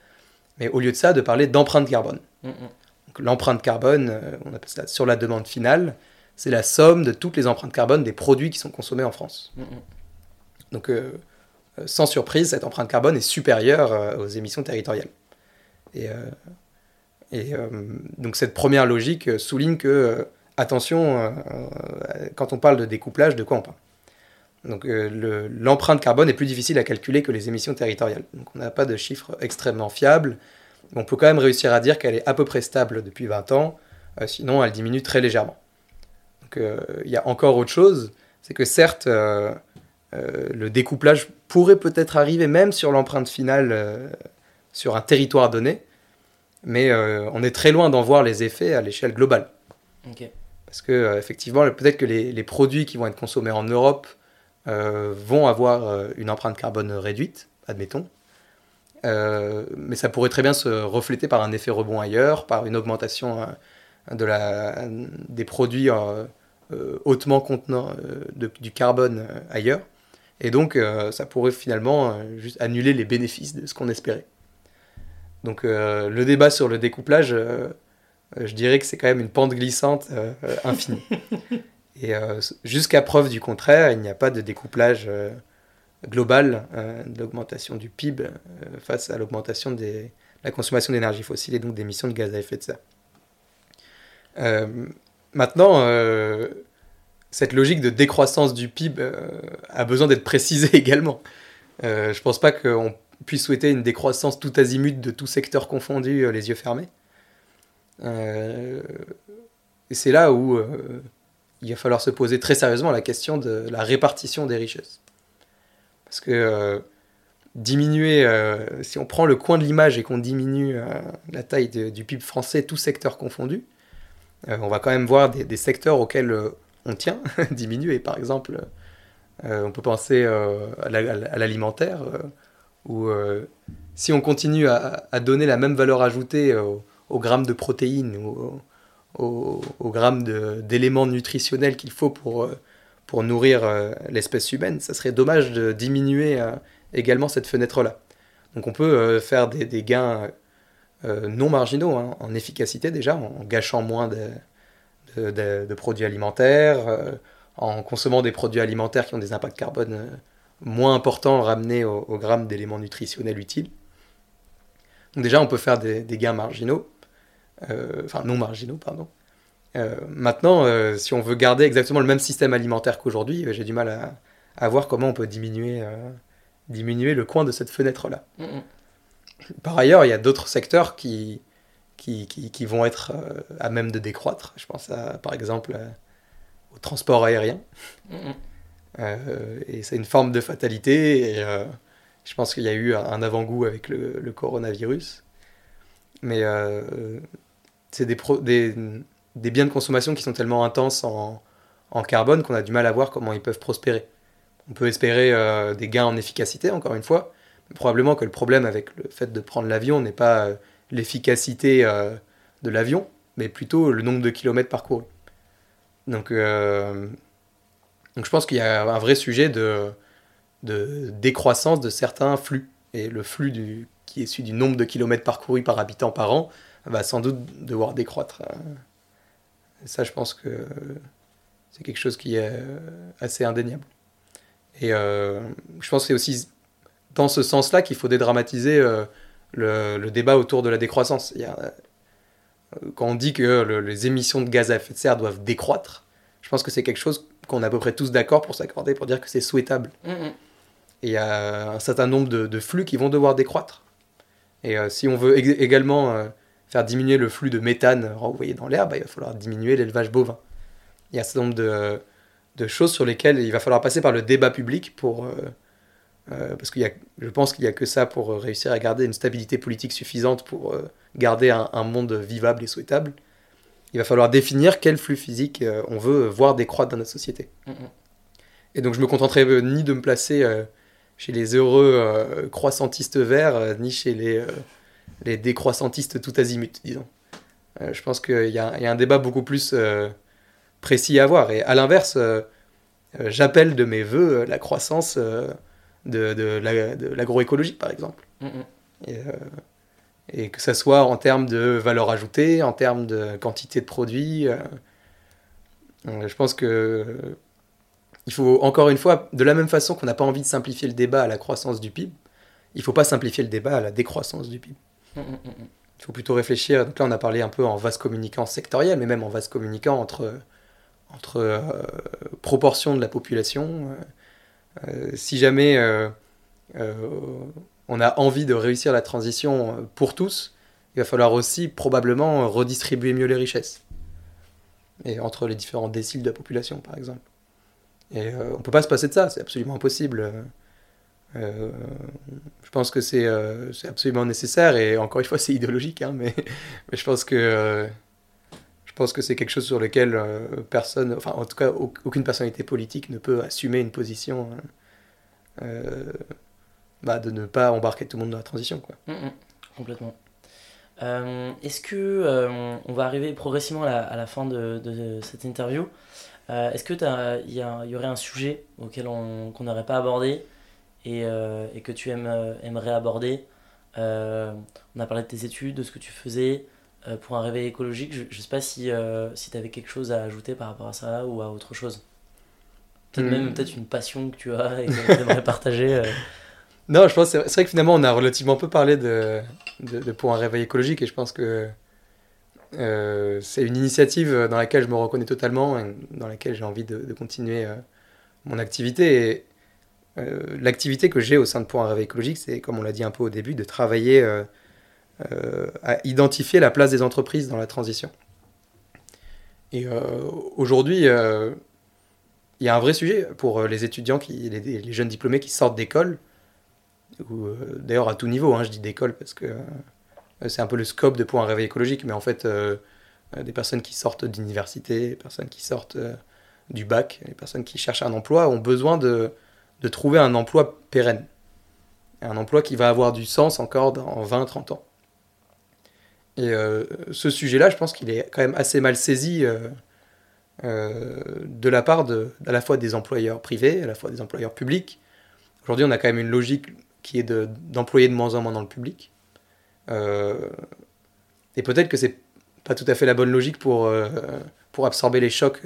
mais au lieu de ça, de parler d'empreinte carbone. Mm -hmm. L'empreinte carbone, on appelle ça sur la demande finale, c'est la somme de toutes les empreintes carbone des produits qui sont consommés en France. Mm. Donc sans surprise, cette empreinte carbone est supérieure euh, aux émissions territoriales. Et, euh, euh, donc cette première logique souligne que, attention, quand on parle de découplage, de quoi on parle? Donc l'empreinte le, carbone est plus difficile à calculer que les émissions territoriales. Donc on n'a pas de chiffres extrêmement fiables. On peut quand même réussir à dire qu'elle est à peu près stable depuis 20 ans, euh, sinon elle diminue très légèrement. Donc il euh, y a encore autre chose, c'est que certes, euh, le découplage pourrait peut-être arriver même sur l'empreinte finale euh, sur un territoire donné, mais euh, on est très loin d'en voir les effets à l'échelle globale. Parce que, effectivement, peut-être que les, les, produits qui vont être consommés en Europe vont avoir une empreinte carbone réduite, admettons. mais ça pourrait très bien se refléter par un effet rebond ailleurs, par une augmentation de la, des produits hautement contenant du carbone ailleurs. Et donc, ça pourrait finalement juste annuler les bénéfices de ce qu'on espérait. Donc, le débat sur le découplage, je dirais que c'est quand même une pente glissante infinie. Et jusqu'à preuve du contraire, il n'y a pas de découplage global de l'augmentation du PIB face à l'augmentation de la consommation d'énergie fossile et donc d'émissions de gaz à effet de serre. Maintenant, euh, cette logique de décroissance du PIB euh, a besoin d'être précisée également. Euh, je pense pas qu'on puisse souhaiter une décroissance tout azimut de tout secteur confondu, les yeux fermés. et c'est là où il va falloir se poser très sérieusement la question de la répartition des richesses. Parce que diminuer, si on prend le coin de l'image et qu'on diminue la taille du PIB français, tout secteur confondu, euh, on va quand même voir des, secteurs auxquels euh, on tient diminuer. Par exemple, euh, on peut penser à l'alimentaire, où si on continue à, donner la même valeur ajoutée au, gramme de protéines ou au, au, gramme d'éléments nutritionnels qu'il faut pour, pour nourrir l'espèce humaine, ça serait dommage de diminuer également cette fenêtre-là. Donc on peut faire des, gains euh, non marginaux hein, en efficacité déjà, en gâchant moins de, de, produits alimentaires, euh, en consommant des produits alimentaires qui ont des impacts carbone euh, moins importants ramenés au, gramme d'éléments nutritionnels utiles. Donc déjà, on peut faire des, gains marginaux, enfin non marginaux, pardon. maintenant, si on veut garder exactement le même système alimentaire qu'aujourd'hui, j'ai du mal à, à, voir comment on peut diminuer, diminuer le coin de cette fenêtre-là. Par ailleurs, il y a d'autres secteurs qui, qui, qui, vont être euh, à même de décroître. Je pense à, par exemple euh, au transport aérien. Euh, et c'est une forme de fatalité. Et je pense qu'il y a eu un avant-goût avec le, le, coronavirus. Mais c'est des, des, des, biens de consommation qui sont tellement intenses en, en carbone qu'on a du mal à voir comment ils peuvent prospérer. On peut espérer des gains en efficacité, encore une fois, probablement que le problème avec le fait de prendre l'avion n'est pas l'efficacité euh, de l'avion, mais plutôt le nombre de kilomètres parcourus. Donc, euh, donc je pense qu'il y a un vrai sujet de, de décroissance de certains flux. Et le flux du, qui est issu du nombre de kilomètres parcourus par habitant par an va sans doute devoir décroître. Et ça, je pense que c'est quelque chose qui est assez indéniable. Et je pense que c'est aussi dans ce sens-là qu'il faut dédramatiser euh, le, débat autour de la décroissance. Il y a, euh, quand on dit que les émissions de gaz à effet de serre doivent décroître, je pense que c'est quelque chose qu'on est à peu près tous d'accord pour s'accorder, pour dire que c'est souhaitable. Mm, mm. Et il y a un certain nombre de, flux qui vont devoir décroître. Et euh, si on veut également faire diminuer le flux de méthane renvoyé dans l'air, bah, il va falloir diminuer l'élevage bovin. Il y a un certain nombre de, de, choses sur lesquelles il va falloir passer par le débat public pour, euh, parce que je pense qu'il n'y a que ça pour euh, réussir à garder une stabilité politique suffisante pour euh, garder un, monde vivable et souhaitable. Il va falloir définir quel flux physique on veut voir décroître dans notre société. Mm, mm. Et donc je me contenterai ni de me placer chez les heureux croissantistes verts, ni chez les, les décroissantistes tout azimut, disons. je pense qu'il y, y, a un débat beaucoup plus précis à avoir. Et à l'inverse, j'appelle de mes voeux la croissance de, de l'agroécologie, par exemple. Mm, mm. Et, euh, et, que ça soit en termes de valeur ajoutée, en termes de quantité de produits. Euh, je pense que il faut, encore une fois, de la même façon qu'on n'a pas envie de simplifier le débat à la croissance du PIB, il ne faut pas simplifier le débat à la décroissance du PIB. Mm, il faut plutôt réfléchir. Donc là, on a parlé un peu en vase communicant sectoriel, mais même en vase communicant entre, entre euh, proportion de la population, euh, si jamais euh, euh, on a envie de réussir la transition pour tous, il va falloir aussi probablement redistribuer mieux les richesses. Et entre les différents déciles de la population, par exemple. Et on ne peut pas se passer de ça, c'est absolument impossible. je pense que c'est absolument nécessaire, et encore une fois, c'est idéologique, hein, mais, je pense que pense que c'est quelque chose sur lequel personne, enfin en tout cas aucune personnalité politique ne peut assumer une position bah, de ne pas embarquer tout le monde dans la transition. Quoi. Mmh, mmh. complètement. Est-ce que on va arriver progressivement à la, fin de, cette interview Est-ce que il y, aurait un sujet auquel on qu'on n'aurait pas abordé et, que tu aimerais aborder? Euh, on a parlé de tes études, de ce que tu faisais euh, pour un réveil écologique. Je ne sais pas si, euh, si tu avais quelque chose à ajouter par rapport à ça ou à autre chose. Peut-être hmm. même peut-être une passion que tu as et que tu aimerais partager. Non, je pense c'est vrai que finalement on a relativement peu parlé de, de, pour un réveil écologique et je pense que c'est une initiative dans laquelle je me reconnais totalement et dans laquelle j'ai envie de, de continuer mon activité. Et, euh, l'activité que j'ai au sein de Pour un réveil écologique, c'est, comme on l'a dit un peu au début, de travailler euh, euh, à identifier la place des entreprises dans la transition. Et aujourd'hui, il y a un vrai sujet pour les étudiants, qui, les, jeunes diplômés qui sortent d'école, ou d'ailleurs à tout niveau, hein, je dis d'école parce que c'est un peu le scope de Pour un réveil écologique, mais en fait, des personnes qui sortent d'université, des personnes qui sortent du bac, des personnes qui cherchent un emploi ont besoin de, de trouver un emploi pérenne. Un emploi qui va avoir du sens encore dans 20-30 ans. Et euh, ce sujet-là, je pense qu'il est quand même assez mal saisi euh, euh, de la part à la fois des employeurs privés, à la fois des employeurs publics. Aujourd'hui, on a quand même une logique qui est d'employer de, moins en moins dans le public. et peut-être que c'est pas tout à fait la bonne logique pour, pour absorber les chocs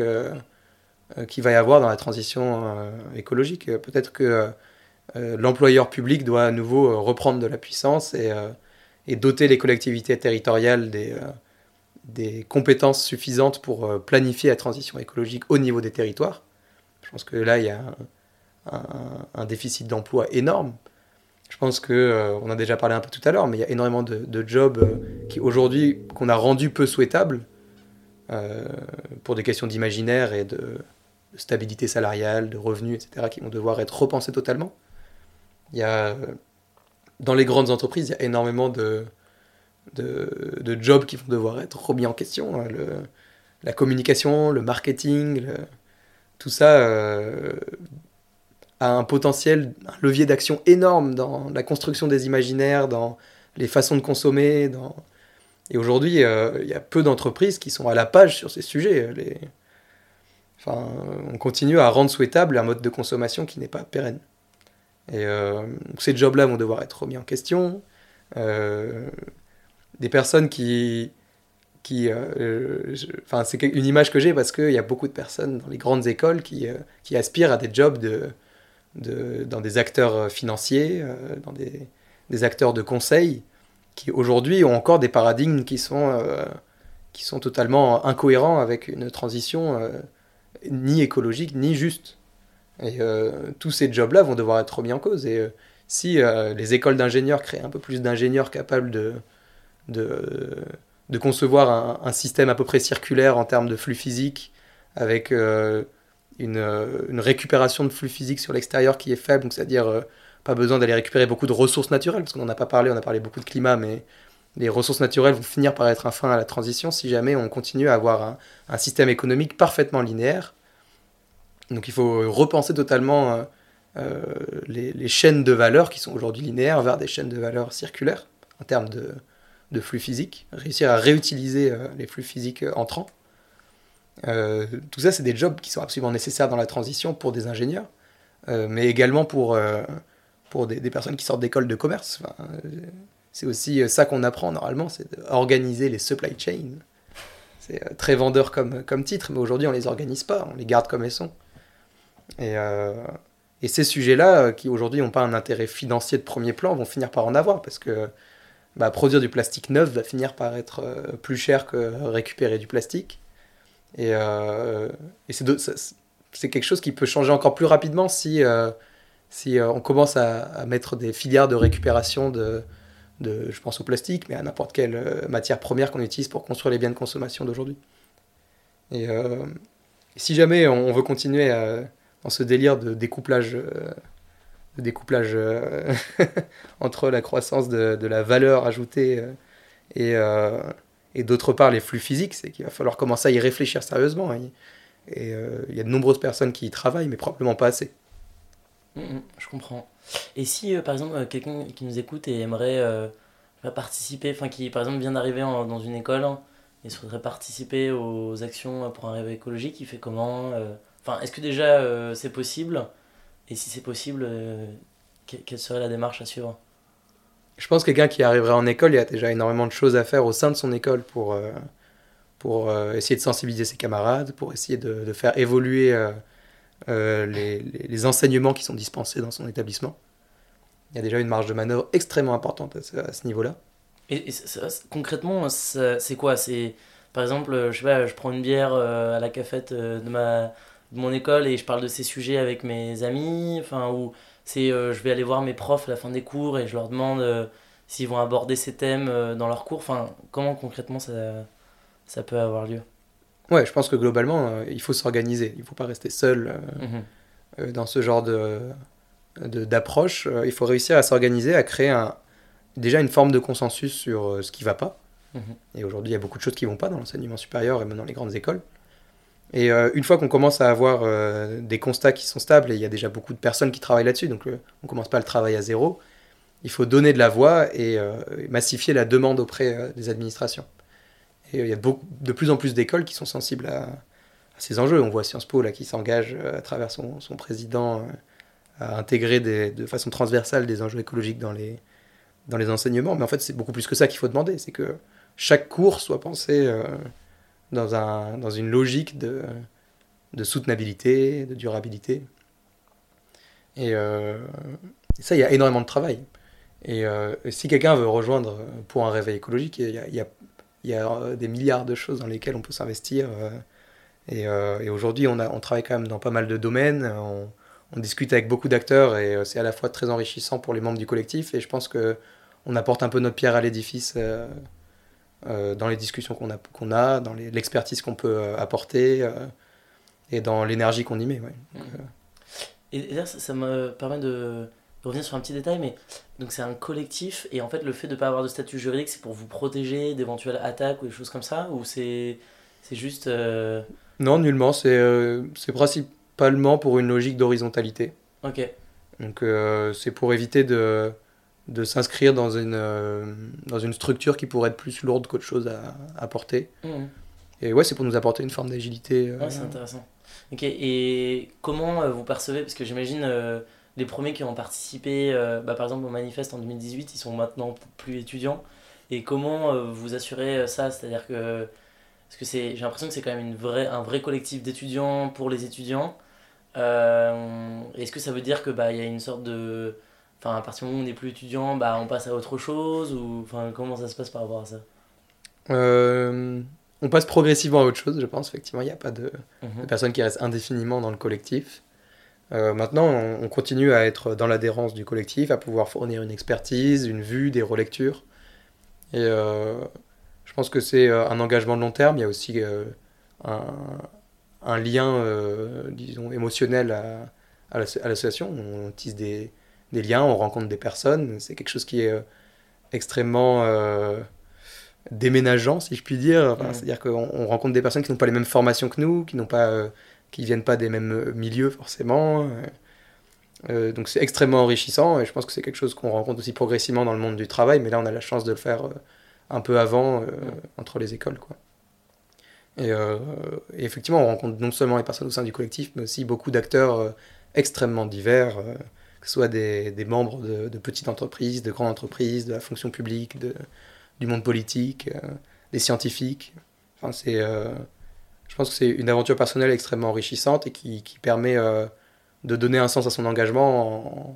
qu'il va y avoir dans la transition écologique. Peut-être que l'employeur public doit à nouveau reprendre de la puissance et, et doter les collectivités territoriales des, des compétences suffisantes pour planifier la transition écologique au niveau des territoires. Je pense que là, il y a un, déficit d'emploi énorme. Je pense que on a déjà parlé un peu tout à l'heure, mais il y a énormément de, jobs qui aujourd'hui qu'on a rendus peu souhaitables pour des questions d'imaginaire et de, de stabilité salariale, de revenus, etc., qui vont devoir être repensés totalement. Il y a, dans les grandes entreprises, il y a énormément de, de, jobs qui vont devoir être remis en question. Hein. La communication, le marketing, tout ça euh, a un potentiel, un levier d'action énorme dans la construction des imaginaires, dans les façons de consommer. Et aujourd'hui, euh, il y a peu d'entreprises qui sont à la page sur ces sujets. Enfin, on continue à rendre souhaitable un mode de consommation qui n'est pas pérenne. Et euh, ces jobs-là vont devoir être remis en question. Euh, des personnes qui. euh, enfin, c'est une image que j'ai parce qu'il y a beaucoup de personnes dans les grandes écoles qui, aspirent à des jobs de, de, dans des acteurs financiers, dans des, des, acteurs de conseil, qui aujourd'hui ont encore des paradigmes qui sont, qui sont totalement incohérents avec une transition ni écologique, ni juste. Et euh, tous ces jobs-là vont devoir être remis en cause. Et euh, si euh, les écoles d'ingénieurs créent un peu plus d'ingénieurs capables de, de, concevoir un, système à peu près circulaire en termes de flux physique, avec une, une, récupération de flux physique sur l'extérieur qui est faible, c'est-à-dire pas besoin d'aller récupérer beaucoup de ressources naturelles, parce qu'on n'en a pas parlé, on a parlé beaucoup de climat, mais les ressources naturelles vont finir par être un frein à la transition si jamais on continue à avoir un, système économique parfaitement linéaire. Donc il faut repenser totalement euh, euh, les, chaînes de valeur qui sont aujourd'hui linéaires vers des chaînes de valeur circulaires en termes de, flux physiques, réussir à réutiliser euh, les flux physiques entrants. tout ça, c'est des jobs qui sont absolument nécessaires dans la transition pour des ingénieurs, mais également pour, pour des, personnes qui sortent d'écoles de commerce. C'est aussi ça qu'on apprend normalement, c'est d'organiser les supply chains. C'est très vendeur comme, comme titre, mais aujourd'hui on les organise pas, on les garde comme elles sont. Et, euh, et ces sujets-là, qui aujourd'hui n'ont pas un intérêt financier de premier plan, vont finir par en avoir, parce que bah, produire du plastique neuf va finir par être plus cher que récupérer du plastique. Et, et c'est quelque chose qui peut changer encore plus rapidement si, si on commence à, à, mettre des filières de récupération de, je pense au plastique, mais à n'importe quelle euh, matière première qu'on utilise pour construire les biens de consommation d'aujourd'hui. Et euh, si jamais on veut continuer dans ce délire de découplage, euh, de découplage entre la croissance de, la valeur ajoutée et, Et d'autre part, les flux physiques, c'est qu'il va falloir commencer à y réfléchir sérieusement. Et, euh, il y a de nombreuses personnes qui y travaillent, mais probablement pas assez. Mm, mm, je comprends. Et si, euh, par exemple, euh, quelqu'un qui nous écoute et aimerait euh, participer, enfin, qui, par exemple, vient d'arriver dans une école hein, et souhaiterait participer aux actions pour un rêve écologique, il fait comment euh? Enfin, est-ce que déjà euh, c'est possible Et si c'est possible, euh, que- quelle serait la démarche à suivre Je pense que quelqu'un qui arriverait en école, il y a déjà énormément de choses à faire au sein de son école pour, euh, pour essayer de sensibiliser ses camarades, pour essayer de, de faire évoluer les, les- les enseignements qui sont dispensés dans son établissement. Il y a déjà une marge de manœuvre extrêmement importante à ce, niveau-là. Et, et ça- ça- concrètement, c'est quoi? C'est par exemple, je sais pas, je prends une bière à la cafette de ma de mon école et je parle de ces sujets avec mes amis, enfin ou c'est euh, je vais aller voir mes profs à la fin des cours et je leur demande euh, s'ils vont aborder ces thèmes euh, dans leurs cours. Enfin, comment concrètement ça ça peut avoir lieu? Ouais, je pense que globalement, il faut s'organiser. Il ne faut pas rester seul euh, dans ce genre de, d'approche. Il faut réussir à s'organiser, à créer un, déjà une forme de consensus sur ce qui ne va pas. Mhm. Et aujourd'hui, il y a beaucoup de choses qui vont pas dans l'enseignement supérieur et même dans les grandes écoles. Et euh, une fois qu'on commence à avoir euh, des constats qui sont stables, et il y a déjà beaucoup de personnes qui travaillent là-dessus, donc euh, on commence pas le travail à zéro, il faut donner de la voix et massifier la demande auprès des administrations. Et il y a de plus en plus d'écoles qui sont sensibles à, ces enjeux. On voit Sciences Po là, qui s'engage à travers son, président à intégrer de façon transversale des enjeux écologiques dans les, dans les enseignements. Mais en fait, c'est beaucoup plus que ça qu'il faut demander. C'est que chaque cours soit pensé dans, un, dans une logique de, de soutenabilité, de durabilité. Et, euh, ça, il y a énormément de travail. Et, euh, si quelqu'un veut rejoindre pour un réveil écologique, il y a, y y a, des milliards de choses dans lesquelles on peut s'investir. euh, et aujourd'hui, on, on travaille quand même dans pas mal de domaines. On, on discute avec beaucoup d'acteurs et c'est à la fois très enrichissant pour les membres du collectif. Et je pense que on apporte un peu notre pierre à l'édifice dans les discussions qu'on a, qu'on a, dans l'expertise qu'on peut euh, apporter euh, et dans l'énergie qu'on y met. ouais. Donc, euh, Et, là, ça, ça me permet de, revenir sur un petit détail, mais donc c'est un collectif, et en fait, le fait de ne pas avoir de statut juridique, c'est pour vous protéger d'éventuelles attaques ou des choses comme ça, ou c'est juste. euh, Non, nullement. C'est euh, principalement pour une logique d'horizontalité. Ok. Donc euh, c'est pour éviter de, de s'inscrire dans une, euh, dans une structure qui pourrait être plus lourde qu'autre chose à, à porter. Mhm. Et ouais, c'est pour nous apporter une forme d'agilité. euh, Ouais, c'est intéressant. Ok, et comment euh, vous percevez, parce que j'imagine les premiers qui ont participé, bah, par exemple au manifeste en 2018, ils sont maintenant plus étudiants, et comment vous assurez ça? C'est-à-dire que, parce que j'ai l'impression que c'est quand même une vraie, un vrai collectif d'étudiants pour les étudiants. Est-ce que ça veut dire que bah, y a une sorte de... Enfin, à partir du moment où on n'est plus étudiant, bah, on passe à autre chose, ou enfin, comment ça se passe par rapport à ça? Euh, on passe progressivement à autre chose, je pense. Effectivement, il n'y a pas de, de personnes qui restent indéfiniment dans le collectif. Euh, maintenant, on, on continue à être dans l'adhérence du collectif, à pouvoir fournir une expertise, une vue, des relectures. Et euh, je pense que c'est un engagement de long terme. Il y a aussi un, un lien, disons, émotionnel à, à l'asso- à l'association. On tisse des, des liens, on rencontre des personnes. C'est quelque chose qui est euh, extrêmement euh, déménageant, si je puis dire. Enfin, Mhm. C'est-à-dire qu'on on rencontre des personnes qui n'ont pas les mêmes formations que nous, qui n'ont pas, euh, qui viennent pas des mêmes milieux forcément. Euh, donc c'est extrêmement enrichissant et je pense que c'est quelque chose qu'on rencontre aussi progressivement dans le monde du travail, mais là on a la chance de le faire un peu avant euh, entre les écoles. Quoi. Et, et effectivement, on rencontre non seulement les personnes au sein du collectif, mais aussi beaucoup d'acteurs extrêmement divers, que ce soit des, des membres de, de petites entreprises, de grandes entreprises, de la fonction publique, de, du monde politique, euh, des scientifiques. Enfin, c'est, euh, je pense que c'est une aventure personnelle extrêmement enrichissante et qui, qui permet euh, de donner un sens à son engagement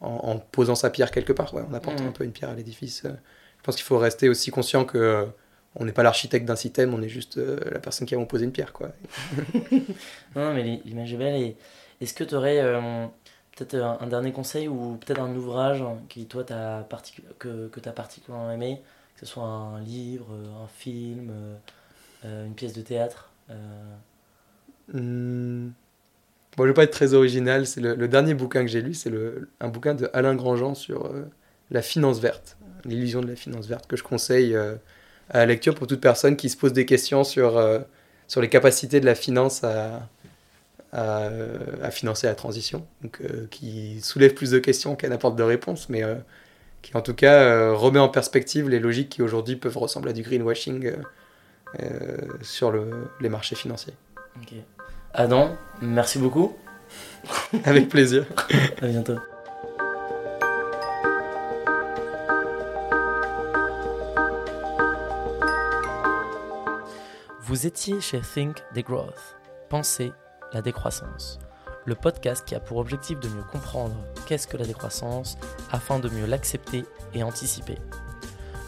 en, en- en posant sa pierre quelque part. Ouais, on apporte Mhm. un peu une pierre à l'édifice. Je pense qu'il faut rester aussi conscient que on n'est pas l'architecte d'un système, on est juste la personne qui a posé une pierre. Quoi. Non, mais l'i- l'image est belle. Et est-ce que tu aurais peut-être un, dernier conseil ou peut-être un ouvrage qui, toi, particu- que, que tu as particulièrement aimé Que ce soit un livre, euh, un film, euh, euh, une pièce de théâtre Hmm. Bon, je vais pas être très original. C'est le, dernier bouquin que j'ai lu, c'est un bouquin de Alain Grandjean sur la finance verte, l'illusion de la finance verte, que je conseille à la lecture pour toute personne qui se pose des questions sur, sur les capacités de la finance à, à, financer la transition, donc, qui soulève plus de questions qu'elle n'apporte de réponses, mais qui en tout cas remet en perspective les logiques qui aujourd'hui peuvent ressembler à du greenwashing sur le, les marchés financiers. Adam, merci beaucoup. Avec plaisir. à bientôt. Vous étiez chez Think Degrowth, Pensez la décroissance, le podcast qui a pour objectif de mieux comprendre qu'est-ce que la décroissance afin de mieux l'accepter et anticiper.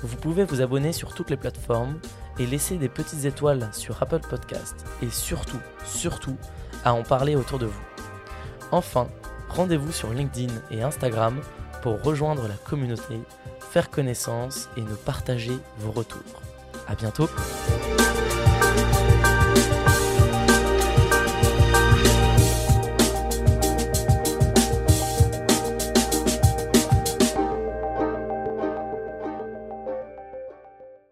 Vous pouvez vous abonner sur toutes les plateformes et laisser des petites étoiles sur Apple Podcast et surtout, surtout, à en parler autour de vous. Enfin, rendez-vous sur LinkedIn et Instagram pour rejoindre la communauté, faire connaissance et nous partager vos retours. À bientôt!